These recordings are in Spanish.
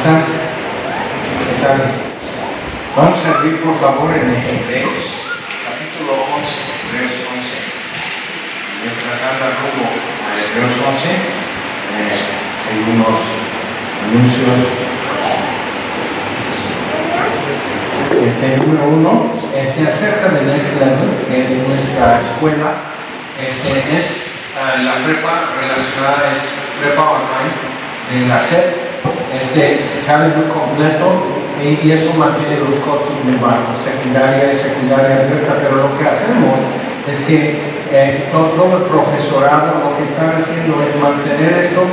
están? Vamos a abrir por favor en Hebreos, capítulo 11, Hebreos 11. Mientras anda rumbo a Hebreos 11, eh, hay unos anuncios. Este número uno, este, acerca de Next Level, que es nuestra escuela, este, es uh, la prepa relacionada, es prepa online de la SED este, sale muy completo y, eso mantiene los costos muy bajos, secundaria secundaria abierta, pero lo que hacemos es que eh, todo, el profesorado lo que están haciendo es mantener esto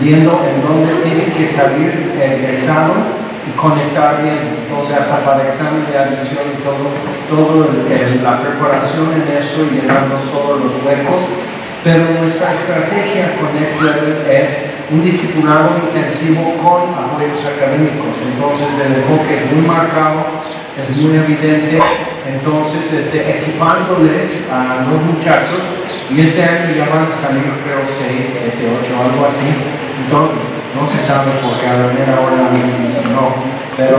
viendo en dónde tiene que salir el examen y conectar bien, entonces hasta para el examen de admisión y todo, todo la preparación en eso y llenando todos los huecos, pero nuestra estrategia con Next es un disciplinado intensivo con apoyos académicos. Entonces el enfoque es muy marcado, es muy evidente, entonces este, equipándoles a los muchachos y este año ya van a salir creo 6, 7, 8, algo así. Entonces no se sabe por qué a la hora no, pero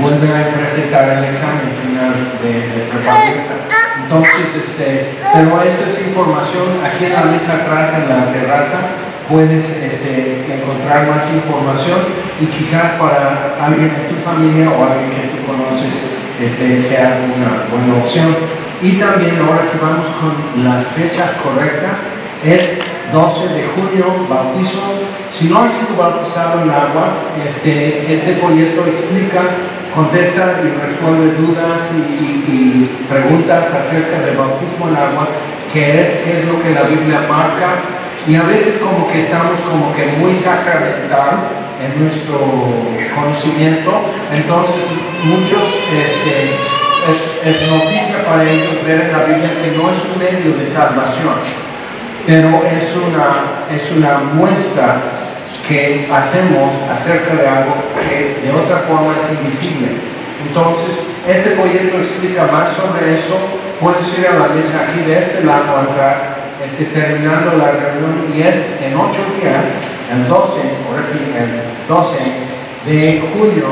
vuelven a presentar el examen final de, de preparación. Entonces, este, pero esa es información aquí en la mesa atrás en la terraza puedes este, encontrar más información y quizás para alguien de tu familia o alguien que tú conoces este, sea una buena opción. Y también ahora si vamos con las fechas correctas, es 12 de junio, bautizo. Si no has sido bautizado en agua, este, este folleto explica, contesta y resuelve dudas y preguntas acerca del bautismo en agua, que es, qué es lo que la Biblia marca. Y a veces como que estamos como que muy sacramental en nuestro conocimiento, entonces muchos este, es, es, noticia para ellos ver en la Biblia que no es un medio de salvación, pero es una, es una muestra que hacemos acerca de algo que de otra forma es invisible. Entonces, este folleto explica más sobre eso. Puedes ir a la mesa aquí de este lado atrás este, terminando la reunión y es en ocho días, el 12, ahora sí, el 12 de junio,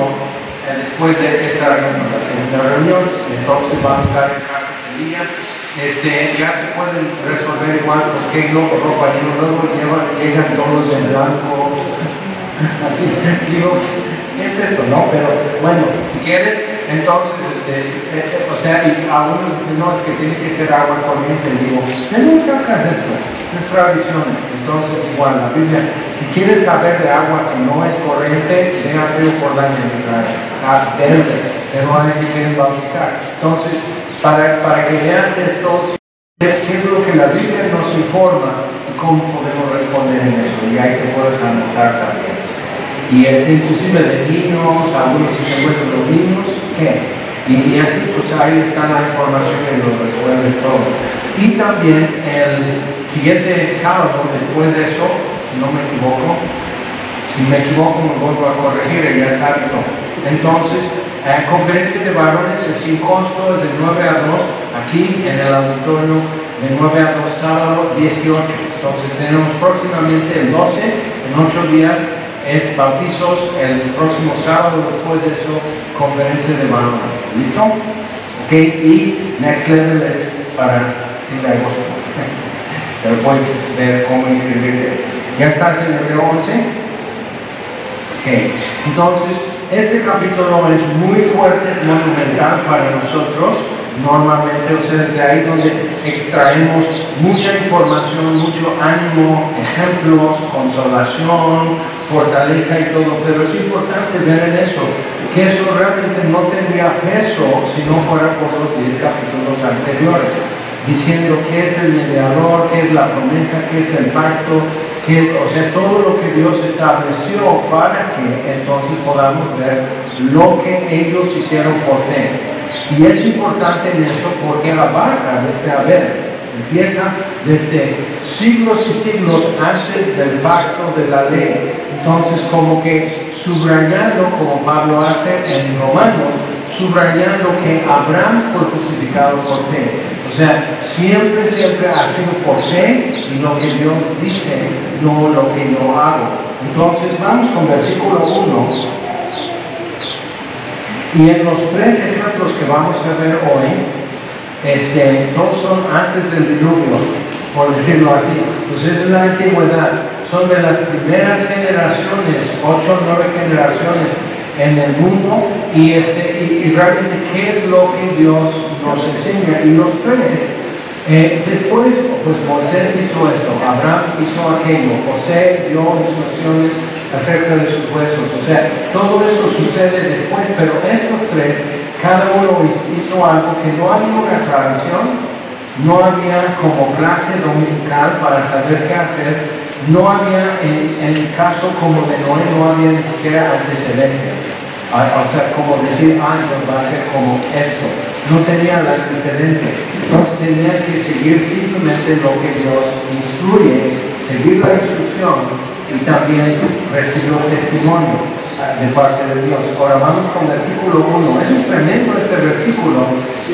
eh, después de esta reunión, la segunda reunión, entonces vamos a estar en casa ese día. Este, ya te pueden resolver igual, pues que no, ropa, y luego llevan, llegan todos en blanco, así, digo, ¿qué es esto? No, pero bueno, si quieres, entonces, este, o sea, y algunos dicen, no, es que tiene que ser agua corriente. Digo, ¿de dónde sacas esto? Es tradiciones. Entonces, igual, la Biblia, si quieres saber de agua que no es corriente, ven a Río Jordán y a verde, pero a si quieren bautizar. Entonces, para, para que veas esto, qué es lo que la Biblia nos informa y cómo podemos responder en eso. Y ahí te puedes anotar también. Y es inclusive de niños, algunos si se encuentran los niños, ¿qué? Y, así pues ahí está la información que lo resuelve todo. Y también el siguiente sábado, después de eso, no me equivoco, si me equivoco me vuelvo a corregir, ya es hábito. Entonces, eh, conferencia de varones es sin costo, de 9 a 2, aquí en el auditorio de 9 a 2, sábado 18. Entonces tenemos próximamente el 12, en 8 días, es bautizos el próximo sábado, después de eso, conferencia de varones. ¿Listo? Ok, y Next Level es para fin de agosto. Pero puedes ver cómo inscribirte. ¿Ya estás en el 11? Ok, entonces, este capítulo es muy fuerte, monumental para nosotros. Normalmente, o sea, de ahí donde extraemos mucha información, mucho ánimo, ejemplos, consolación, fortaleza y todo, pero es importante ver en eso, que eso realmente no tendría peso si no fuera por los 10 capítulos anteriores, diciendo qué es el mediador, qué es la promesa, qué es el pacto, qué, o sea, todo lo que Dios estableció para que entonces podamos ver lo que ellos hicieron por fe. Y es importante en esto porque la barca desde haber empieza desde siglos y siglos antes del pacto de la ley. Entonces, como que subrayando, como Pablo hace en Romanos, subrayando que Abraham fue justificado por fe. O sea, siempre, siempre ha sido por fe y lo que Dios dice, no lo que yo hago. Entonces vamos con versículo 1. Y en los tres ejemplos que vamos a ver hoy, este, son antes del diluvio, por decirlo así. Pues es la antigüedad, son de las primeras generaciones, ocho o nueve generaciones en el mundo y, este, y, realmente qué es lo que Dios nos enseña. Y los tres, eh, después, pues Moisés hizo esto, Abraham hizo aquello, José dio instrucciones acerca de sus huesos. O sea, todo eso sucede después, pero estos tres, cada uno hizo algo que no había una tradición, no había como clase dominical para saber qué hacer, no había, en, el caso como de Noé, no había ni siquiera antecedentes. O sea, como decir, ah, va a ser como esto. No tenía el antecedente. Entonces tenía que seguir simplemente lo que Dios instruye, seguir la instrucción y también recibir testimonio ah, de parte de Dios. Ahora vamos con el versículo 1. Es tremendo este versículo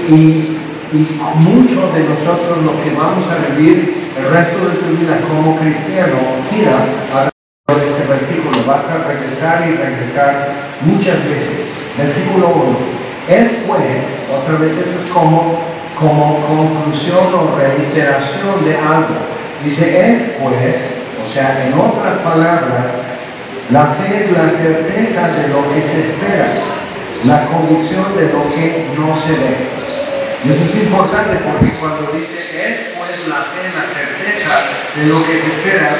y y muchos de nosotros lo que vamos a vivir el resto de tu vida como cristiano gira a este versículo. Vas a regresar y regresar muchas veces. Versículo 1. Es pues, otra vez esto es como, como conclusión o reiteración de algo. Dice, es pues, o sea, en otras palabras, la fe es la certeza de lo que se espera, la convicción de lo que no se ve. Eso es importante porque cuando dice es pues la fe, la certeza de lo que se espera,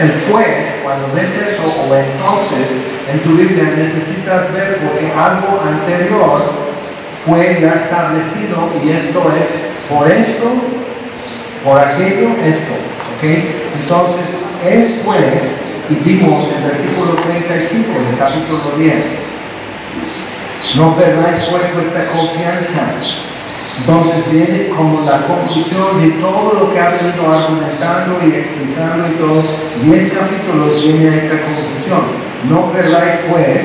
el pues, cuando ves eso o entonces en tu Biblia necesitas ver porque algo anterior fue ya establecido y esto es por esto, por aquello, esto. ¿ok? Entonces es pues, y vimos el versículo 35 del capítulo 10, no perdáis pues vuestra confianza entonces viene como la conclusión de todo lo que ha venido argumentando y explicando y todo. Diez capítulos viene a esta conclusión. No perdáis pues,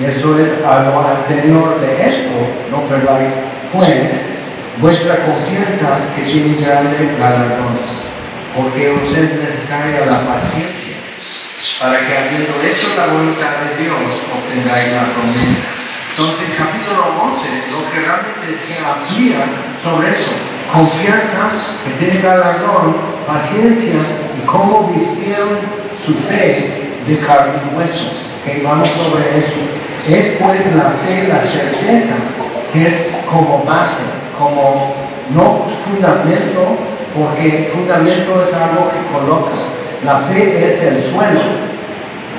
y eso es algo anterior de esto, no perdáis pues vuestra confianza que tiene grande galardón, porque os es necesaria la paciencia para que habiendo hecho la voluntad de Dios obtengáis la promesa. Entonces, capítulo 11 lo que realmente que amplía sobre eso. Confianza que tiene galardón, paciencia y cómo vistieron su fe de carne y hueso. Okay, vamos sobre eso. Es pues la fe, la certeza, que es como base, como no fundamento, porque fundamento es algo que colocas. La fe es el suelo,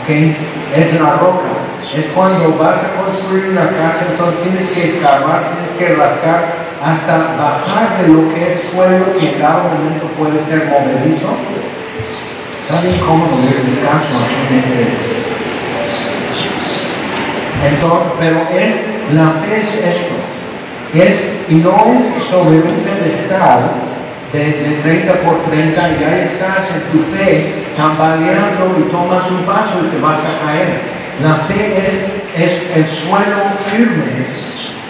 okay, es la roca es cuando vas a construir una casa, entonces tienes que escarbar, tienes que rascar hasta bajar de lo que es suelo y en cada momento puede ser movedizo. Está bien cómodo el descanso en este. Entonces, pero es, la fe es esto. Es, y no es sobre un pedestal de, de 30 por 30 y ahí estás en tu fe tambaleando y tomas un paso y te vas a caer la fe es, es el suelo firme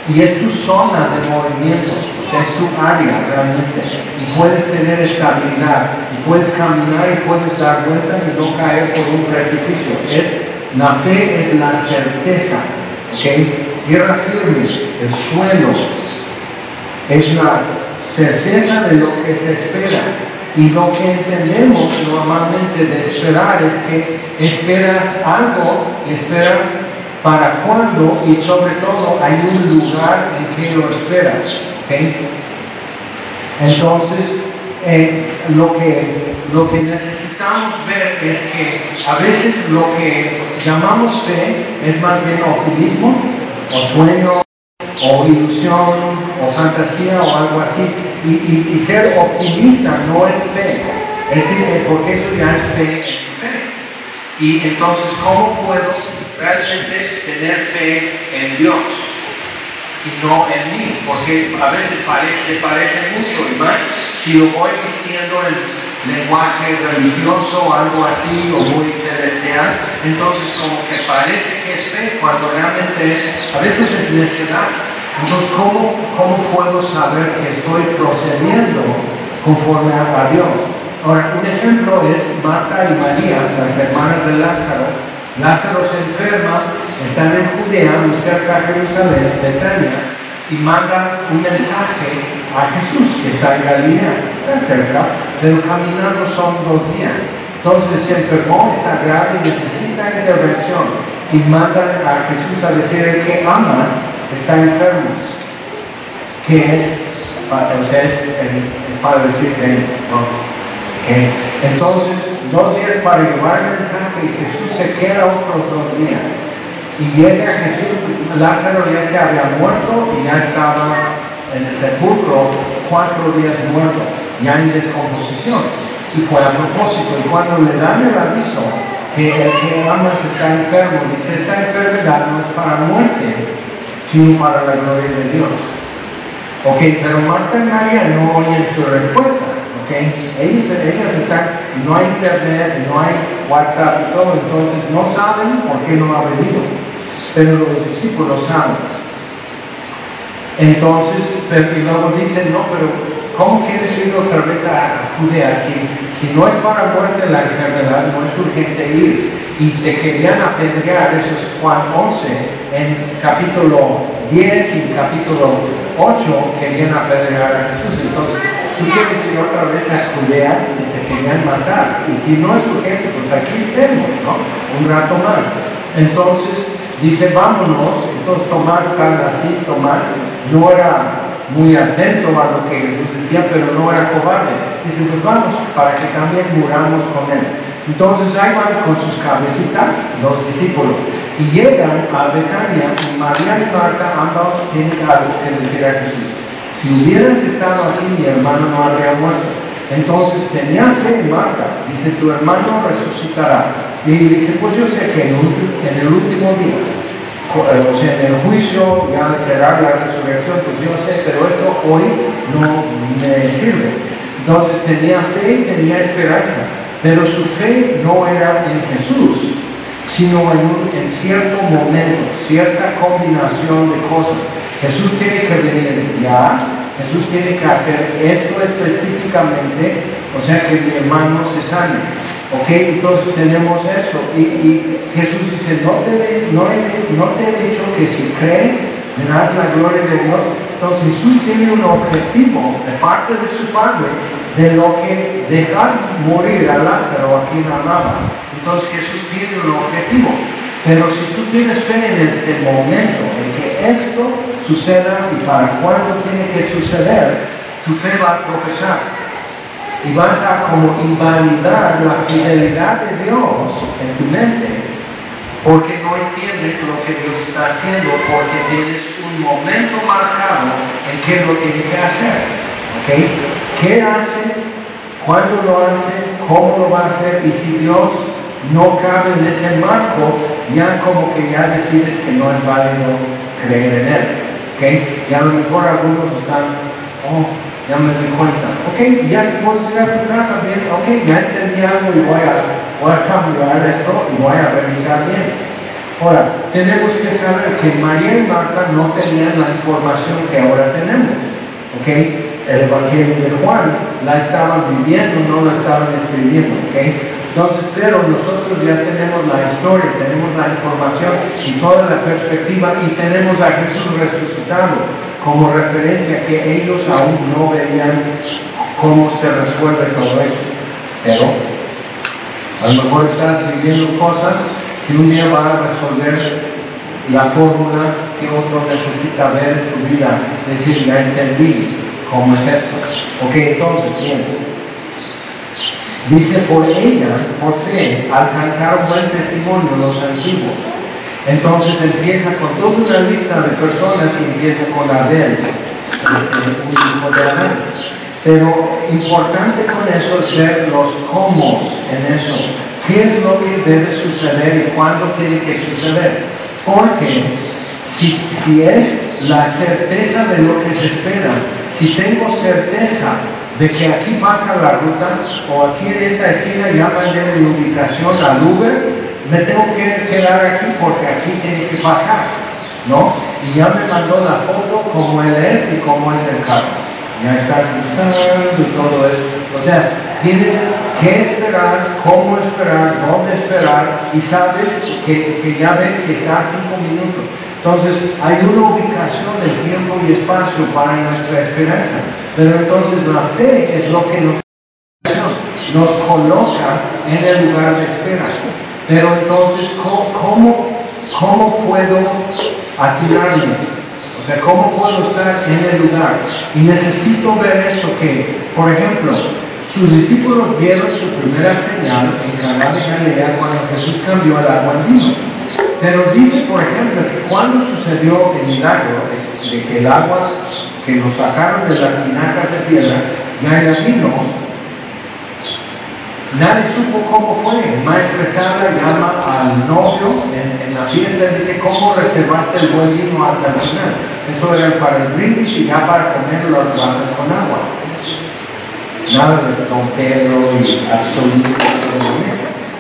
y es tu zona de movimiento, es tu área realmente. Y puedes tener estabilidad, y puedes caminar y puedes dar vueltas y no caer por un precipicio. Es, la fe es la certeza, ¿ok? Tierra firme, el suelo, es la certeza de lo que se espera. Y lo que entendemos normalmente de esperar es que esperas algo, esperas para cuándo y sobre todo hay un lugar en que lo esperas. Entonces, eh, lo, que, lo que necesitamos ver es que a veces lo que llamamos fe es más bien optimismo o sueño o ilusión o fantasía o algo así. Y, y, ser optimista no es fe, es decir, porque eso ya es fe en fe. Y entonces, ¿cómo puedo realmente tener fe en Dios? y no en mí, porque a veces parece, parece mucho y más si lo voy vistiendo en lenguaje religioso, algo así, o muy celestial, entonces como que parece que es fe cuando realmente es, a veces es necedad. Entonces, ¿cómo, puedo saber que estoy procediendo conforme a Dios? Ahora, un ejemplo es Marta y María, las hermanas de Lázaro. Lázaro se enferma, están en Judea, muy cerca de Jerusalén, Betania, y manda un mensaje a Jesús, que está en Galilea, está cerca, pero caminando son dos días. Entonces se enfermó, está grave, necesita intervención y manda a Jesús a decir que amas está enfermo, que es, sea, es, para decir que entonces, dos días para llevar el mensaje y Jesús se queda otros dos días. Y llega Jesús, Lázaro ya se había muerto y ya estaba en el sepulcro cuatro días muerto, ya en descomposición. Y fue a propósito. Y cuando le dan el aviso que el que amas está enfermo, dice, esta enfermedad no es para muerte, sino para la gloria de Dios. Ok, pero Marta y María no oyen su respuesta. Ellos, ellas están, no hay internet, no hay WhatsApp y todo, entonces no saben por qué no ha venido, pero los discípulos saben. Entonces, pero, y luego dicen, no, pero ¿cómo quieres ir otra vez a Judea? Si, si no es para muerte la enfermedad, no es urgente ir. Y te querían apedrear, eso es Juan 11, en capítulo 10 y capítulo 8 querían apedrear a Jesús. Entonces, tú quieres ir otra vez a Judea y te querían matar. Y si no es urgente, pues aquí estemos, ¿no? Un rato más. Entonces, dice, vámonos. Entonces Tomás está así, Tomás no era muy atento a lo que Jesús decía, pero no era cobarde. Dice, pues vamos, para que también muramos con él. Entonces ahí van con sus cabecitas los discípulos y llegan a Betania y María y Marta ambos tienen algo que decir a Jesús. Si hubieras estado aquí, mi hermano no habría muerto. Entonces tenía fe en Marta, dice, tu hermano resucitará. Y dice, pues yo sé que en, el último día, en el juicio ya será la resurrección, pues yo sé, pero esto hoy no me sirve. Entonces tenía fe y tenía esperanza, pero su fe no era en Jesús, sino en, en cierto momento, cierta combinación de cosas. Jesús tiene que venir ya, Jesús tiene que hacer esto específicamente, o sea que mi hermano se sane. ¿Ok? Entonces tenemos eso. Y, Jesús dice, no te, he dicho que si crees, verás la gloria de Dios. Entonces Jesús tiene un objetivo de parte de su Padre de lo que dejar morir a Lázaro a quien amaba. Entonces Jesús tiene un objetivo. Pero si tú tienes fe en este momento, en que esto suceda y para cuándo tiene que suceder, tu fe va a profesar. Y vas a como invalidar la fidelidad de Dios en tu mente, porque no entiendes lo que Dios está haciendo, porque tienes un momento marcado en que lo tiene que hacer. ¿okay? ¿Qué hace? ¿Cuándo lo hace? ¿Cómo lo va a hacer? Y si Dios no cabe en ese marco, ya como que ya decides que no es válido creer en él. ¿okay? Y a lo mejor algunos están, oh, ya me di cuenta. Ok, ya puedo ir a tu casa bien, ok, ya entendí algo y voy a, voy a cambiar esto y voy a revisar bien. Ahora, tenemos que saber que María y Marta no tenían la información que ahora tenemos. ¿ok? El Evangelio de Juan la estaban viviendo, no la estaban escribiendo. ¿ok? Entonces, pero nosotros ya tenemos la historia, tenemos la información y toda la perspectiva y tenemos a Jesús resucitado como referencia que ellos aún no veían cómo se resuelve todo eso. Pero a lo mejor estás viviendo cosas que un día van a resolver la fórmula que otro necesita ver en tu vida. Decir, ya entendí cómo es esto. Ok, entonces, bien. Dice, por ella, por fe, alcanzaron buen testimonio los antiguos. Entonces empieza con toda una lista de personas y empieza con Abel, un hijo de. Pero importante con eso es ver los cómo en eso. ¿Qué es lo que debe suceder y cuándo tiene que suceder? Porque si, si es la certeza de lo que se espera. Si tengo certeza de que aquí pasa la ruta o aquí en esta esquina ya mandé mi ubicación al Uber, me tengo que quedar aquí porque aquí tiene que pasar, ¿no? Y ya me mandó la foto como él es y cómo es el carro. Ya está ajustando y todo eso. O sea, tienes que esperar, cómo esperar, dónde esperar y sabes que, que ya ves que está a cinco minutos. Entonces, hay una ubicación de tiempo y espacio para nuestra esperanza. Pero entonces la fe es lo que nos, coloca en el lugar de espera. Pero entonces, ¿cómo, cómo puedo atirarme? O sea, ¿cómo puedo estar en el lugar? Y necesito ver esto que, por ejemplo, sus discípulos vieron su primera señal en Caná de Galilea cuando Jesús cambió el agua en vino. Pero dice, por ejemplo, que cuando sucedió el milagro de, que el agua que nos sacaron de las tinajas de piedra era vino, nadie supo cómo fue. Maestra Sara llama al novio en, la fiesta y dice, ¿cómo reservaste el buen vino hasta el final? Eso era para el brindis y ya para comerlo con agua. Nada de Don Pedro y absoluto.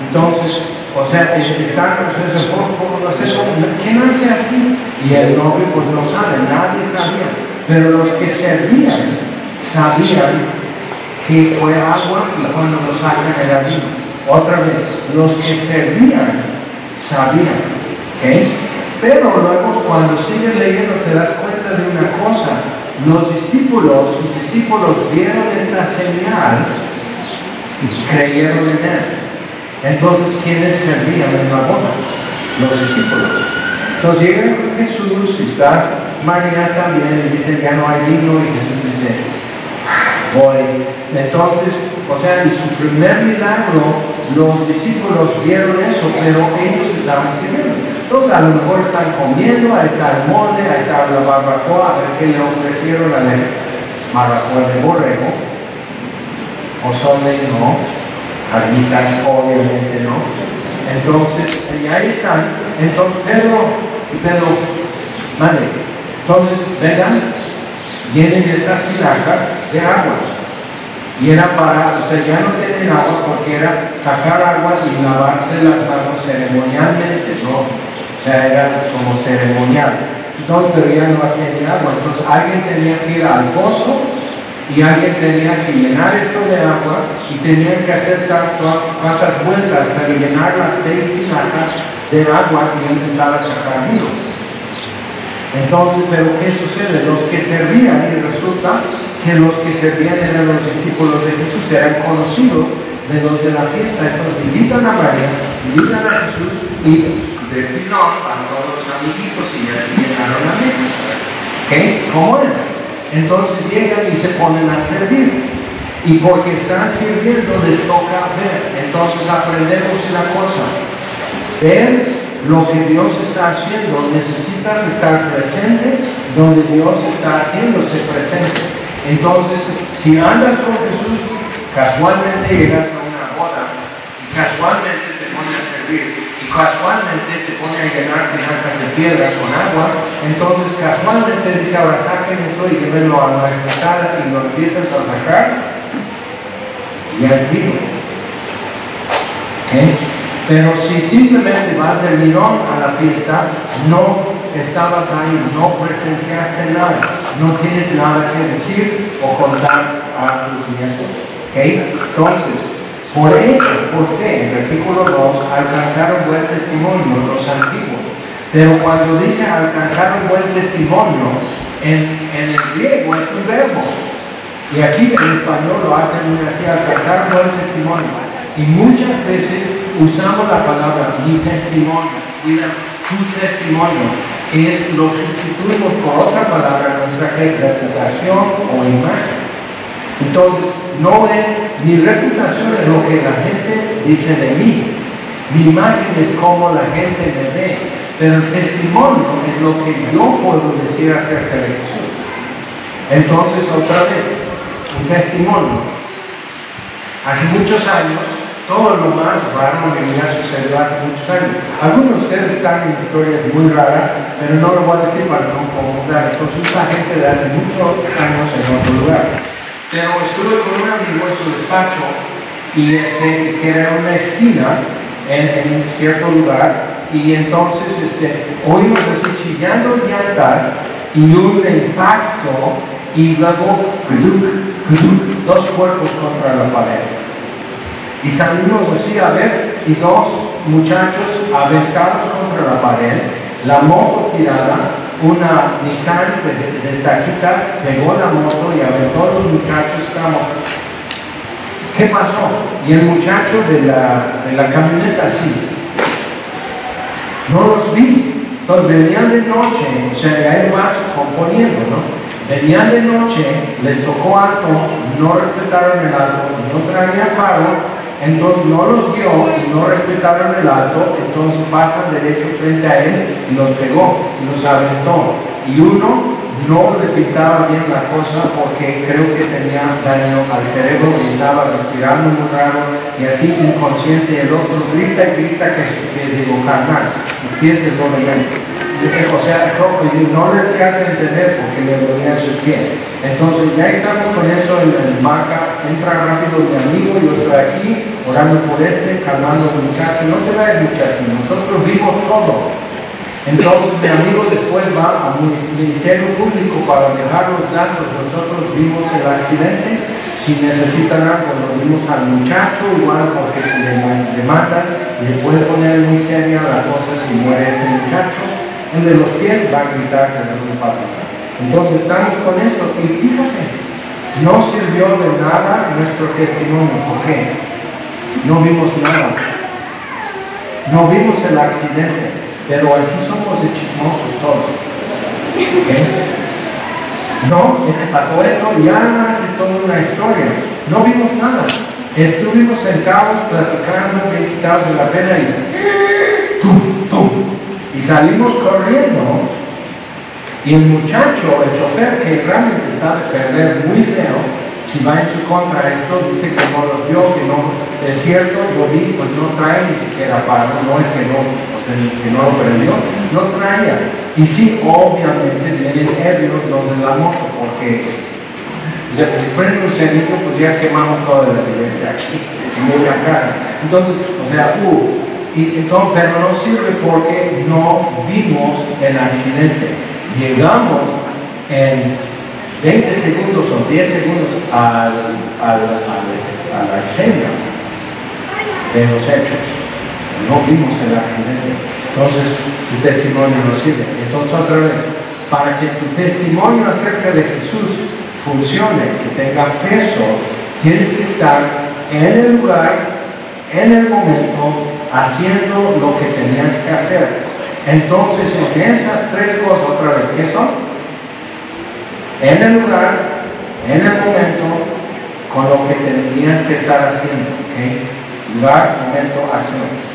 Entonces, o sea, están ustedes ¿cómo lo hacemos? ¿Quién hace así? Y el novio pues no sabe, nadie sabía. Pero los que servían sabían que fue agua y cuando lo sacan era vino. Otra vez, los que servían sabían. ¿okay? Pero luego cuando sigues leyendo te das cuenta de una cosa. Los discípulos, sus discípulos vieron esta señal y creyeron en él. Entonces, ¿quiénes servían en la boda? Los discípulos. Entonces llega Jesús y está María también y dice, ya no hay vino y Jesús dice, voy. Entonces, o sea, en su primer milagro, los discípulos vieron eso, pero ellos estaban sirviendo. Entonces, a lo mejor están comiendo, ahí está el molde, ahí está la barbacoa, a ver qué le ofrecieron a la barbacoa de borrego, o son de no, carnitas, obviamente no. Entonces, y ahí están. Entonces, Pedro, Pedro, vale. Entonces, vengan, vienen estas tinajas de agua. Y era para, o sea, ya no tienen agua porque era sacar agua y lavarse las manos ceremonialmente, ¿no? O sea, era como ceremonial. Entonces, pero ya no tenía agua. Entonces, alguien tenía que ir al pozo y alguien tenía que llenar esto de agua y tenía que hacer tantas vueltas para llenar las seis tinajas de agua y empezar a sacar vino. Entonces, pero ¿qué sucede? Los que servían, y resulta que los que servían eran los discípulos de Jesús, eran conocidos de los de la fiesta. Entonces invitan a María, invitan a Jesús y de pilón a todos los amiguitos y así llenaron la mesa. ¿Qué? ¿Cómo es? Entonces llegan y se ponen a servir. Y porque están sirviendo les toca ver. Entonces aprendemos una cosa. Ver lo que Dios está haciendo. Necesitas estar presente donde Dios está haciéndose presente. Entonces, si andas con Jesús, casualmente llegas a una boda y casualmente te pones a servir casualmente te pone a llenar tinajas de piedra con agua, entonces casualmente dice, ahora saquen esto y llévenlo a nuestra sala y lo empiezas a sacar, ya es vino. Pero si simplemente vas de mirón a la fiesta, no estabas ahí, no presenciaste nada, no tienes nada que decir o contar a tus nietos. Entonces, por ello, por fe, en versículo 2, alcanzaron buen testimonio los antiguos. Pero cuando dice alcanzar un buen testimonio, en, en el griego es un verbo. Y aquí en español lo hacen así, alcanzar un buen testimonio. Y muchas veces usamos la palabra mi testimonio, mira, tu testimonio, es lo sustituimos por otra palabra, nuestra reputación o imagen. Entonces, no es, mi reputación es lo que la gente dice de mí. Mi imagen es como la gente me ve. Pero el testimonio es lo que yo puedo decir acerca de Jesús. Entonces, otra vez, un testimonio. Hace muchos años todo lo más raro que me ha sucedido hace muchos años. Algunos de ustedes están en historias muy raras, pero no lo voy a decir para no incomodar. Entonces, esta gente de hace muchos años en otro lugar. Pero estuve con un amigo en su despacho y este, que era una esquina en, un cierto lugar y entonces este, oímos así chillando llantas y un impacto y luego dos cuerpos contra la pared. Y salimos así a ver y dos muchachos aventados contra la pared, la moto tirada, una Nissan de, de estaquitas pegó la moto y aventó a los muchachos, estamos. ¿Qué pasó? Y el muchacho de la, de la camioneta así. No los vi. Entonces venían de noche, o sea, hay más componiendo, ¿no? Venían de noche, les tocó alto, no respetaron el alto, no traían paro, entonces no los vio no respetaron el alto, entonces pasan derecho frente a él y los pegó y los aventó. Y uno no repitaba bien la cosa porque creo que tenía daño al cerebro y estaba respirando muy raro y así inconsciente. El otro grita y grita que, que digo, carnal, empieza el o sea, no les hace entender porque le dolía su pie. Entonces ya estamos con eso en el banca, entra rápido mi amigo, yo estoy aquí, orando por este, calmando al muchacho, no te vayas muchacho, nosotros vimos todo. Entonces mi amigo después va al Ministerio Público para dejar los datos, nosotros vimos el accidente, si necesitan algo, lo vimos al muchacho, igual porque si le, le matan, le puede poner muy seria la cosa si muere este muchacho el de los pies va a gritar que no pasa nada. Entonces estamos con esto y fíjate, no sirvió de nada nuestro testimonio. ¿Por qué? No vimos nada. No vimos el accidente, pero así somos de chismosos todos. No, ese pasó esto y además es toda una historia. No vimos nada. Estuvimos sentados platicando, bien quitados de la pena y ¡tum, tum! Y salimos corriendo y el muchacho, el chofer que realmente está de perder muy feo, si va en su contra esto, dice que no lo vio, que no, es cierto, yo vi, pues no trae ni siquiera para, no es que no, que no lo prendió, no traía. Y sí, obviamente vienen ebrios los de la moto, porque ya, si un cerito, pues ya quemamos toda la evidencia aquí, en media casa. Entonces, o sea, uh, y entonces, pero no sirve porque no vimos el accidente. Llegamos en 20 segundos o 10 segundos al, al, a la escena de los hechos. No vimos el accidente. Entonces, tu testimonio no sirve. Entonces, otra vez, para que tu testimonio acerca de Jesús funcione, que tenga peso, tienes que estar en el lugar, en el momento, haciendo lo que tenías que hacer. Entonces, en esas tres cosas, otra vez, ¿qué son? En el lugar, en el momento, con lo que tenías que estar haciendo. Lugar, momento, acción.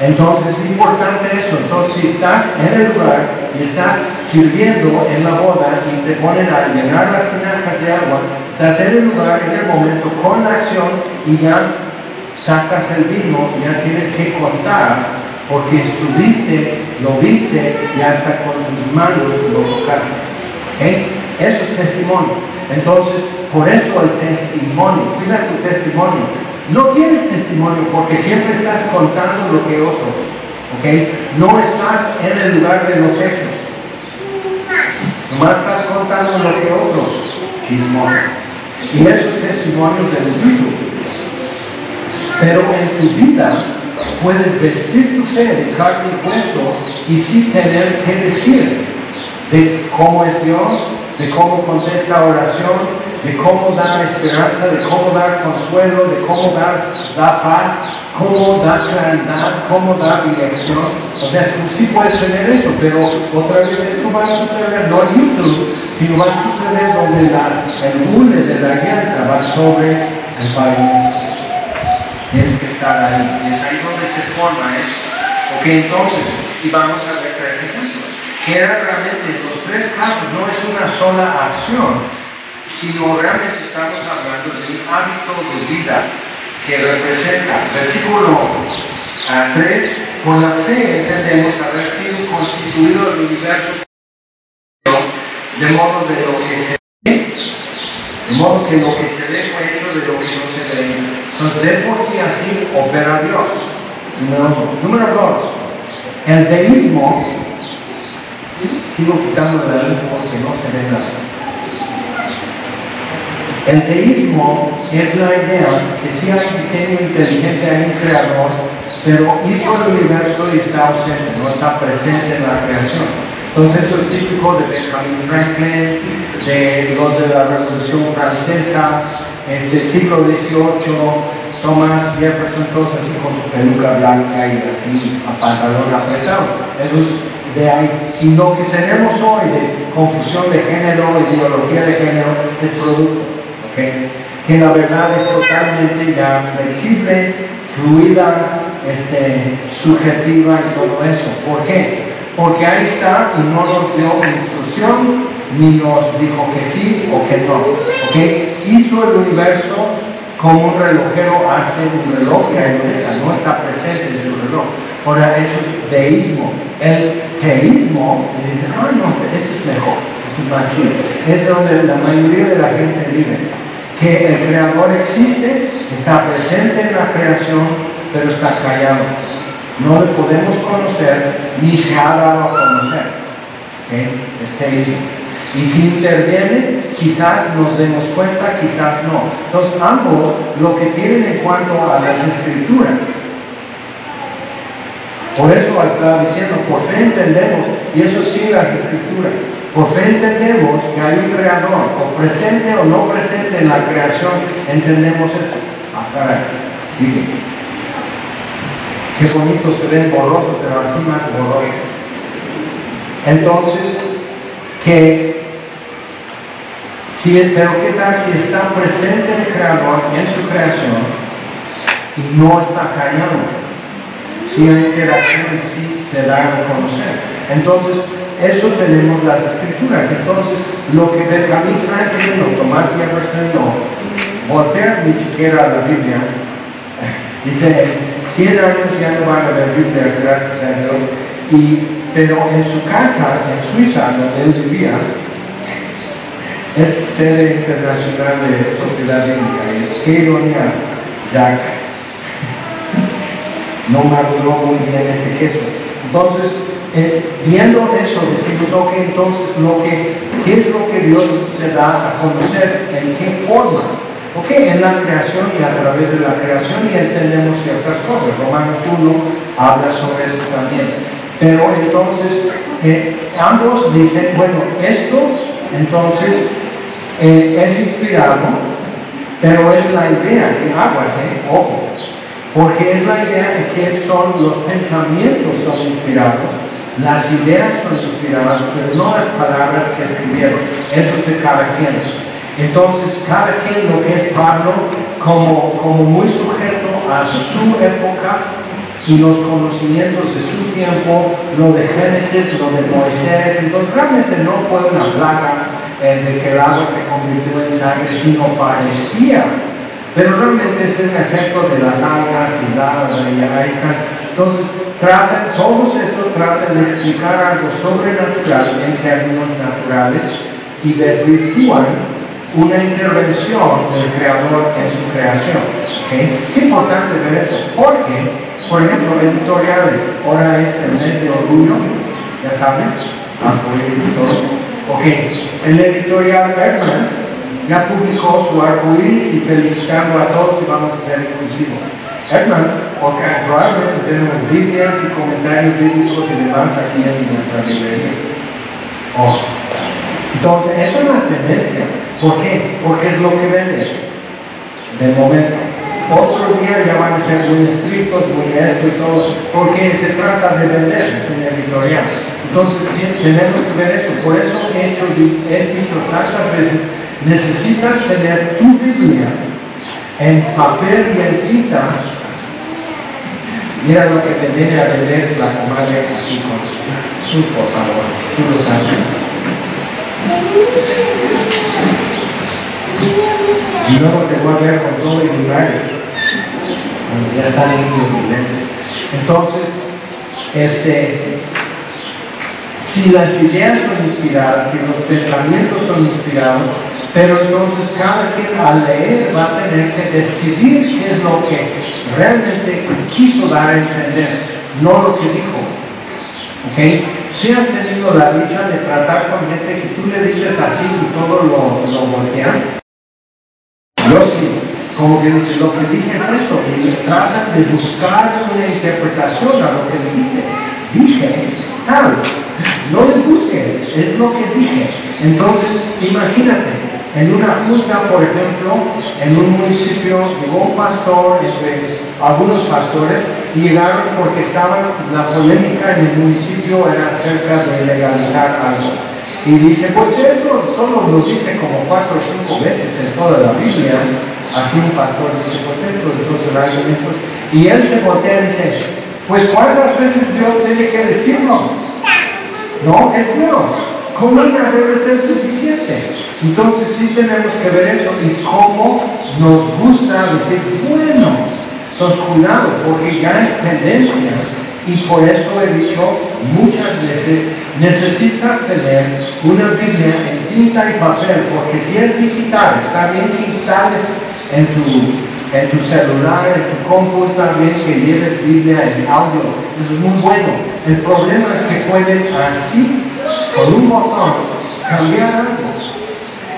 Entonces es importante eso. Entonces si estás en el lugar y estás sirviendo en la boda y te ponen a llenar las tinajas de agua, estás en el lugar, en el momento, con la acción y ya sacas el vino, ya tienes que contar, porque estuviste, lo viste y hasta con tus manos lo tocaste. Eso es testimonio. Entonces, por eso el testimonio, cuida tu testimonio. No tienes testimonio porque siempre estás contando lo que otros. No estás en el lugar de los hechos. Nomás estás contando lo que otros. Y esos testimonios del espíritu pero en tu vida puedes vestir tu fe de carne y hueso y sí tener que decir de cómo es Dios, de cómo contesta oración, de cómo dar esperanza, de cómo dar consuelo, de cómo dar, paz, cómo dar claridad, cómo dar dirección. O sea, tú sí puedes tener eso, pero otra vez eso va a suceder no en YouTube, sino va a suceder donde la, el hule de la llanta va sobre el país. Tienes que estar ahí. Y es ahí donde se forma eso. Ok, entonces, y vamos a ver. Que era realmente los tres casos, no es una sola acción, sino realmente estamos hablando de un hábito de vida que representa, versículo 3, con la fe entendemos haber sido constituido el universo de modo de lo que se ve, de modo que lo que se ve fue hecho de lo que no se ve. Entonces, de por sí así opera Dios. Número dos, el deísmo, sigo quitando la luz porque no se ve nada. El teísmo es la idea que si hay diseño inteligente, hay un creador, pero hizo el universo y está ausente, no está presente en la creación. Entonces eso es típico de Benjamin Franklin, de los de la Revolución Francesa, este siglo XVIII, Thomas Jefferson, todos así con su peluca blanca y así a pantalón apretado. Eso es de ahí. Y lo que tenemos hoy de confusión de género, ideología de género, es producto. ¿okay? Que la verdad es totalmente ya flexible, fluida, este, subjetiva y todo eso. ¿Por qué? Porque ahí está y no nos dio instrucción ni nos dijo que sí o que no. ¿okay? Hizo el universo como un relojero hace un reloj y ahí no está presente en su reloj. Ahora, eso es deísmo. El teísmo, dice, no, no, eso es mejor, eso es más. Es donde la mayoría de la gente vive. Que el creador existe, está presente en la creación, pero está callado. No le podemos conocer ni se ha dado a conocer. Es. Y si interviene, quizás nos demos cuenta, quizás no. Entonces, ambos lo que tienen en cuanto a las escrituras. Por eso estaba diciendo, por fe entendemos, y eso sí las escrituras, por fe entendemos que hay un creador, o presente o no presente en la creación, entendemos esto. Ah, caray, sigue. Qué bonito se ve borroso, pero así más. Entonces, que si, pero qué tal si está presente el creador en su creación y no está callado? Si hay interacción sí se da a conocer. Entonces, eso tenemos las escrituras. Entonces, lo que Benjamin Franklin o Tomás Jefferson o Voltaire ni siquiera la Biblia, dice, 100 años ya no van a haber Biblias, gracias a Dios. Y, pero en su casa, en Suiza, donde él vivía, es sede internacional de sociedad bíblica. Qué ironía, Jack. No maduró muy bien ese queso. Entonces, eh, viendo eso, decimos, ok, entonces, lo que, ¿qué es lo que Dios se da a conocer? ¿En qué forma? Ok, en la creación y a través de la creación y entendemos ciertas cosas. Romanos 1 habla sobre eso también. Pero entonces, eh, ambos dicen, bueno, esto entonces eh, es inspirado, pero es la idea que aguas, ¿eh? ojo, porque es la idea de que son los pensamientos son inspirados, las ideas son inspiradas, pero no las palabras que escribieron, eso es de cada quien. Entonces, cada quien lo que es Pablo, como, como muy sujeto a su época, y los conocimientos de su tiempo, lo de Génesis, lo de Moisés, entonces realmente no fue una plaga eh, de que el agua se convirtió en sangre, sino parecía, pero realmente es el efecto de las algas y la, y ahí están. Entonces, tratan, todos estos tratan de explicar algo sobrenatural en términos naturales y desvirtúan una intervención del creador en su creación. Es importante ver eso, porque, por ejemplo, editoriales, ahora es el mes de orgullo, ya sabes, arcoíris y todo. Ok, el editorial Hermans ya publicó su arcoíris y felicitando a todos y vamos a ser inclusivos. Hermans, porque probablemente tenemos Biblias y comentarios bíblicos y demás aquí en nuestra librería. Oh. Entonces, eso es una tendencia. ¿Por qué? Porque es lo que vende. De momento. Otro día ya van a ser muy estrictos, muy esto y todo, porque se trata de vender, es un editorial. Entonces tenemos que ver eso. Por eso he, dicho tantas veces, necesitas tener tu Biblia en papel y en tinta. Mira lo que te viene a vender la comadre aquí con su, por favor, tú lo sabes. Y luego te voy a ver con todo el lugar. ya están en Entonces, este, si las ideas son inspiradas, si los pensamientos son inspirados, pero entonces cada quien al leer va a tener que decidir qué es lo que realmente quiso dar a entender, no lo que dijo. ¿Ok? Si has tenido la dicha de tratar con gente que tú le dices así y todo lo, lo voltean, yo sí, como que dice, lo que dije es esto, y tratan de buscar una interpretación a lo que le dije. Tal, no le busques, es lo que dije. Entonces, imagínate, en una junta, por ejemplo, en un municipio, llegó un pastor, entre algunos pastores, y llegaron porque estaba la polémica en el municipio era acerca de legalizar algo. Y dice, pues esto solo lo dice como cuatro o cinco veces en toda la Biblia. Así un pastor dice, pues esto, entonces argumentos. Y él se voltea y dice, pues cuántas veces Dios tiene que decirlo. No, es Dios. Con una debe ser suficiente. Entonces sí tenemos que ver eso y cómo nos gusta decir, bueno, entonces cuidado, porque ya es tendencia y por eso he dicho muchas veces, necesitas tener una Biblia en tinta y papel, porque si es digital, está bien que instales en tu, en tu celular, en tu compu, está bien que lleves Biblia en audio, eso es muy bueno. El problema es que pueden así, con un botón, cambiar algo.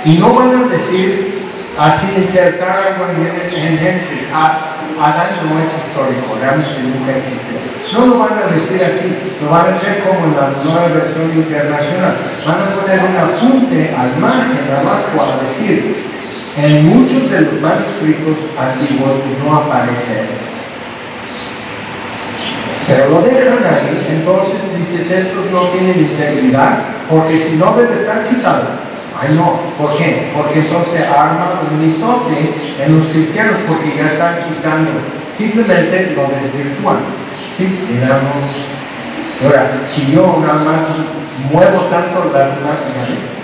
Y no van a decir así insertar algo en, Génesis. Adán no es histórico, realmente nunca existió. No lo van a decir así, lo van a hacer como en la nueva versión internacional. Van a poner un apunte al margen, abajo, a decir, en muchos de los manuscritos antiguos no aparece. Pero lo dejan ahí, entonces dices, estos no tienen integridad, porque si no debe estar quitado. Ay, no, ¿por qué? Porque entonces arma un misote en los cristianos porque ya están quitando, simplemente lo desvirtúan. ¿sí? Digamos, ahora, si yo nada más muevo tanto las manos,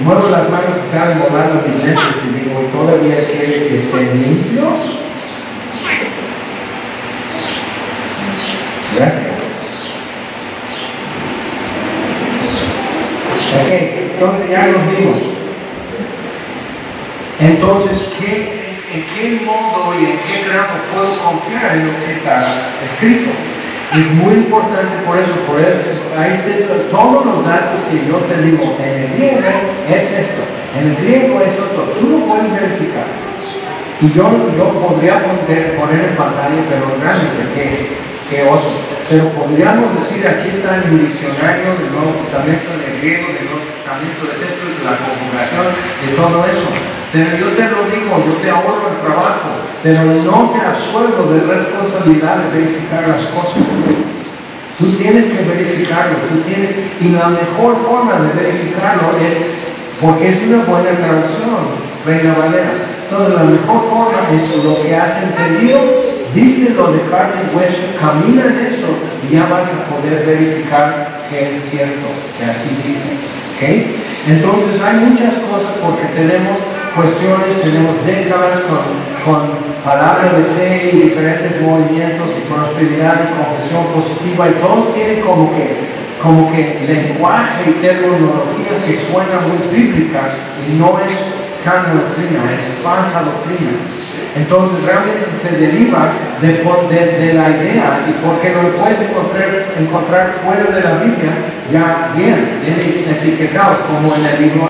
muevo las manos y salen volando mis lentes y digo, ¿todavía quiere que estén limpios? Gracias. Ok, entonces ya lo vimos. Entonces, ¿qué, ¿en qué modo y en qué grado puedo confiar en lo que está escrito? Es muy importante por eso, por eso, todos los datos que yo te digo en el griego es esto, en el griego es esto, tú lo puedes verificar. Y yo, yo podría poner, poner en pantalla, pero realmente, ¿qué? Qué oso. Pero podríamos decir, aquí está el diccionario del Nuevo Testamento, en el griego del Nuevo Testamento, etcétera, de la conjugación, de todo eso. Pero yo te lo digo, yo te ahorro el trabajo, pero no te absuelvo de responsabilidad de verificar las cosas. Tú tienes que verificarlo, tú tienes, y la mejor forma de verificarlo es porque es una buena traducción, Reina Valera. Entonces la mejor forma es lo que has entendido lo de carne y hueso, camina en eso y ya vas a poder verificar que es cierto, que así dice. ¿okay? Entonces hay muchas cosas porque tenemos cuestiones, tenemos décadas con, con palabras de fe y diferentes movimientos y prosperidad y confesión positiva y todos tienen como que, como que lenguaje y terminología que suena muy bíblica y no es sana doctrina, es falsa doctrina. Entonces realmente se deriva de, de, la idea y porque no lo puedes encontrar, encontrar fuera de la Biblia, ya bien, viene etiquetado como en el libro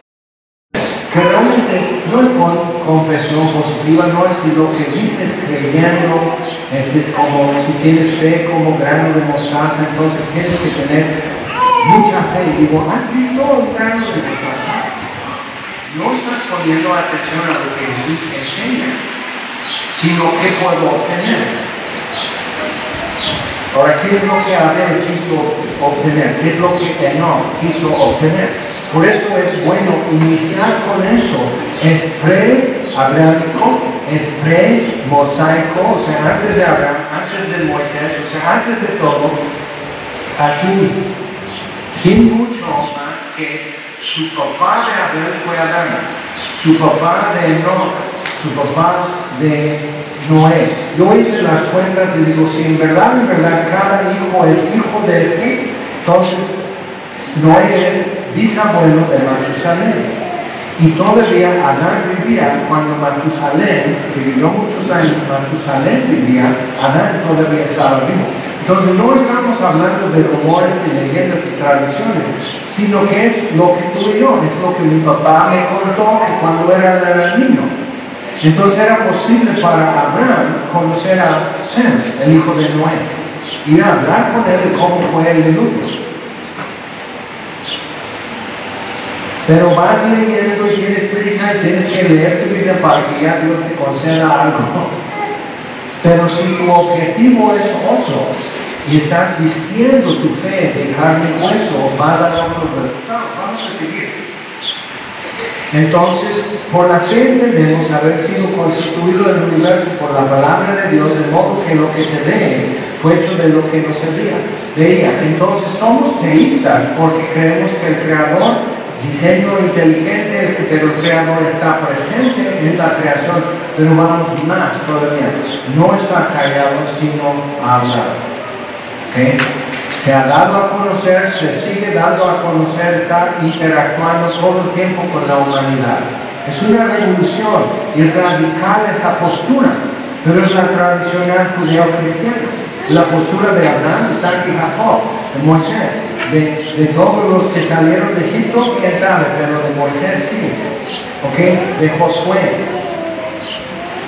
que realmente no es con confesión positiva, no es si lo que dices creyendo, es, como si tienes fe como grano de mostaza, entonces tienes que tener mucha fe. Y digo, ¿has visto un grano de mostaza? No estás poniendo atención a lo que Jesús enseña sino qué puedo obtener. Ahora, ¿qué es lo que Abel quiso obtener? ¿Qué es lo que no quiso obtener? Por eso es bueno iniciar con eso. Es pre-abrámico, es pre-mosaico, o sea, antes de Abraham, antes de Moisés, o sea, antes de todo, así, sin mucho más que su papá de Abel fue Adán, su papá de Enoch su papá de Noé. Yo hice las cuentas y digo, si en verdad, en verdad cada hijo es hijo de este, entonces Noé es bisabuelo de Matusalén. Y todavía Adán vivía cuando Matusalén, que vivió muchos años, Matusalén vivía, Adán todavía estaba vivo. Entonces no estamos hablando de rumores y leyendas y tradiciones, sino que es lo que y yo, es lo que mi papá me contó que cuando era niño. Entonces era posible para Abraham conocer a Sem, el hijo de Noé, y hablar con él de cómo fue el diluvio. Pero vas leyendo y tienes prisa y tienes que leer tu vida para que ya Dios te conceda algo. Pero si tu objetivo es otro y estás vistiendo tu fe de carne y hueso, va a dar. Vamos a seguir. Entonces, por la fe entendemos haber sido constituido el universo por la palabra de Dios, de modo que lo que se ve fue hecho de lo que no se veía. Entonces, somos teístas porque creemos que el Creador diseño inteligente, pero el creador está presente en la creación, pero vamos más todavía, no está callado, sino hablado. Se ha dado a conocer, se sigue dando a conocer, está interactuando todo el tiempo con la humanidad. Es una revolución y es radical esa postura, pero es la tradicional judeo-cristiana. La postura de Abraham, Isaac y Jacob, de Moisés de, todos los que salieron de Egipto, quién sabe, pero de Moisés sí, ¿ok? De Josué,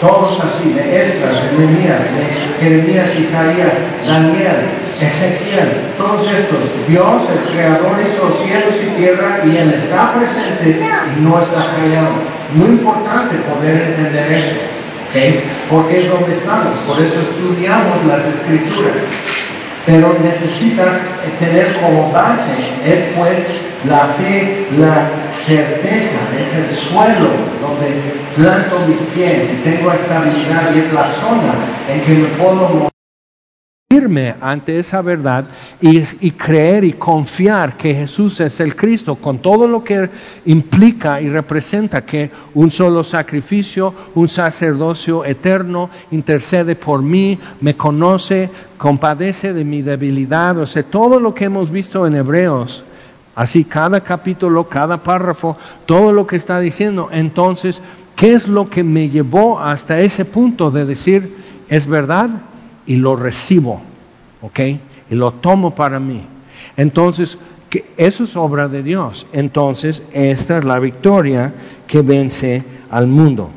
todos así, de Esdras, de Nehemías, de Jeremías, Isaías, Daniel, Ezequiel, todos estos. Dios, el Creador, hizo cielos y tierra y Él está presente y no está callado. Muy importante poder entender eso, ¿ok? Porque es donde estamos, por eso estudiamos las Escrituras pero necesitas tener como base es pues la fe, la certeza, es el suelo donde planto mis pies y tengo estabilidad y es la zona en que me puedo firme ante esa verdad y, y, creer y confiar que Jesús es el Cristo, con todo lo que implica y representa que un solo sacrificio, un sacerdocio eterno intercede por mí, me conoce, compadece de mi debilidad, o sea, todo lo que hemos visto en Hebreos, así cada capítulo, cada párrafo, todo lo que está diciendo, entonces, ¿qué es lo que me llevó hasta ese punto de decir, es verdad? Y lo recibo, ¿ok? Y lo tomo para mí. Entonces, que eso es obra de Dios. Entonces, esta es la victoria que vence al mundo.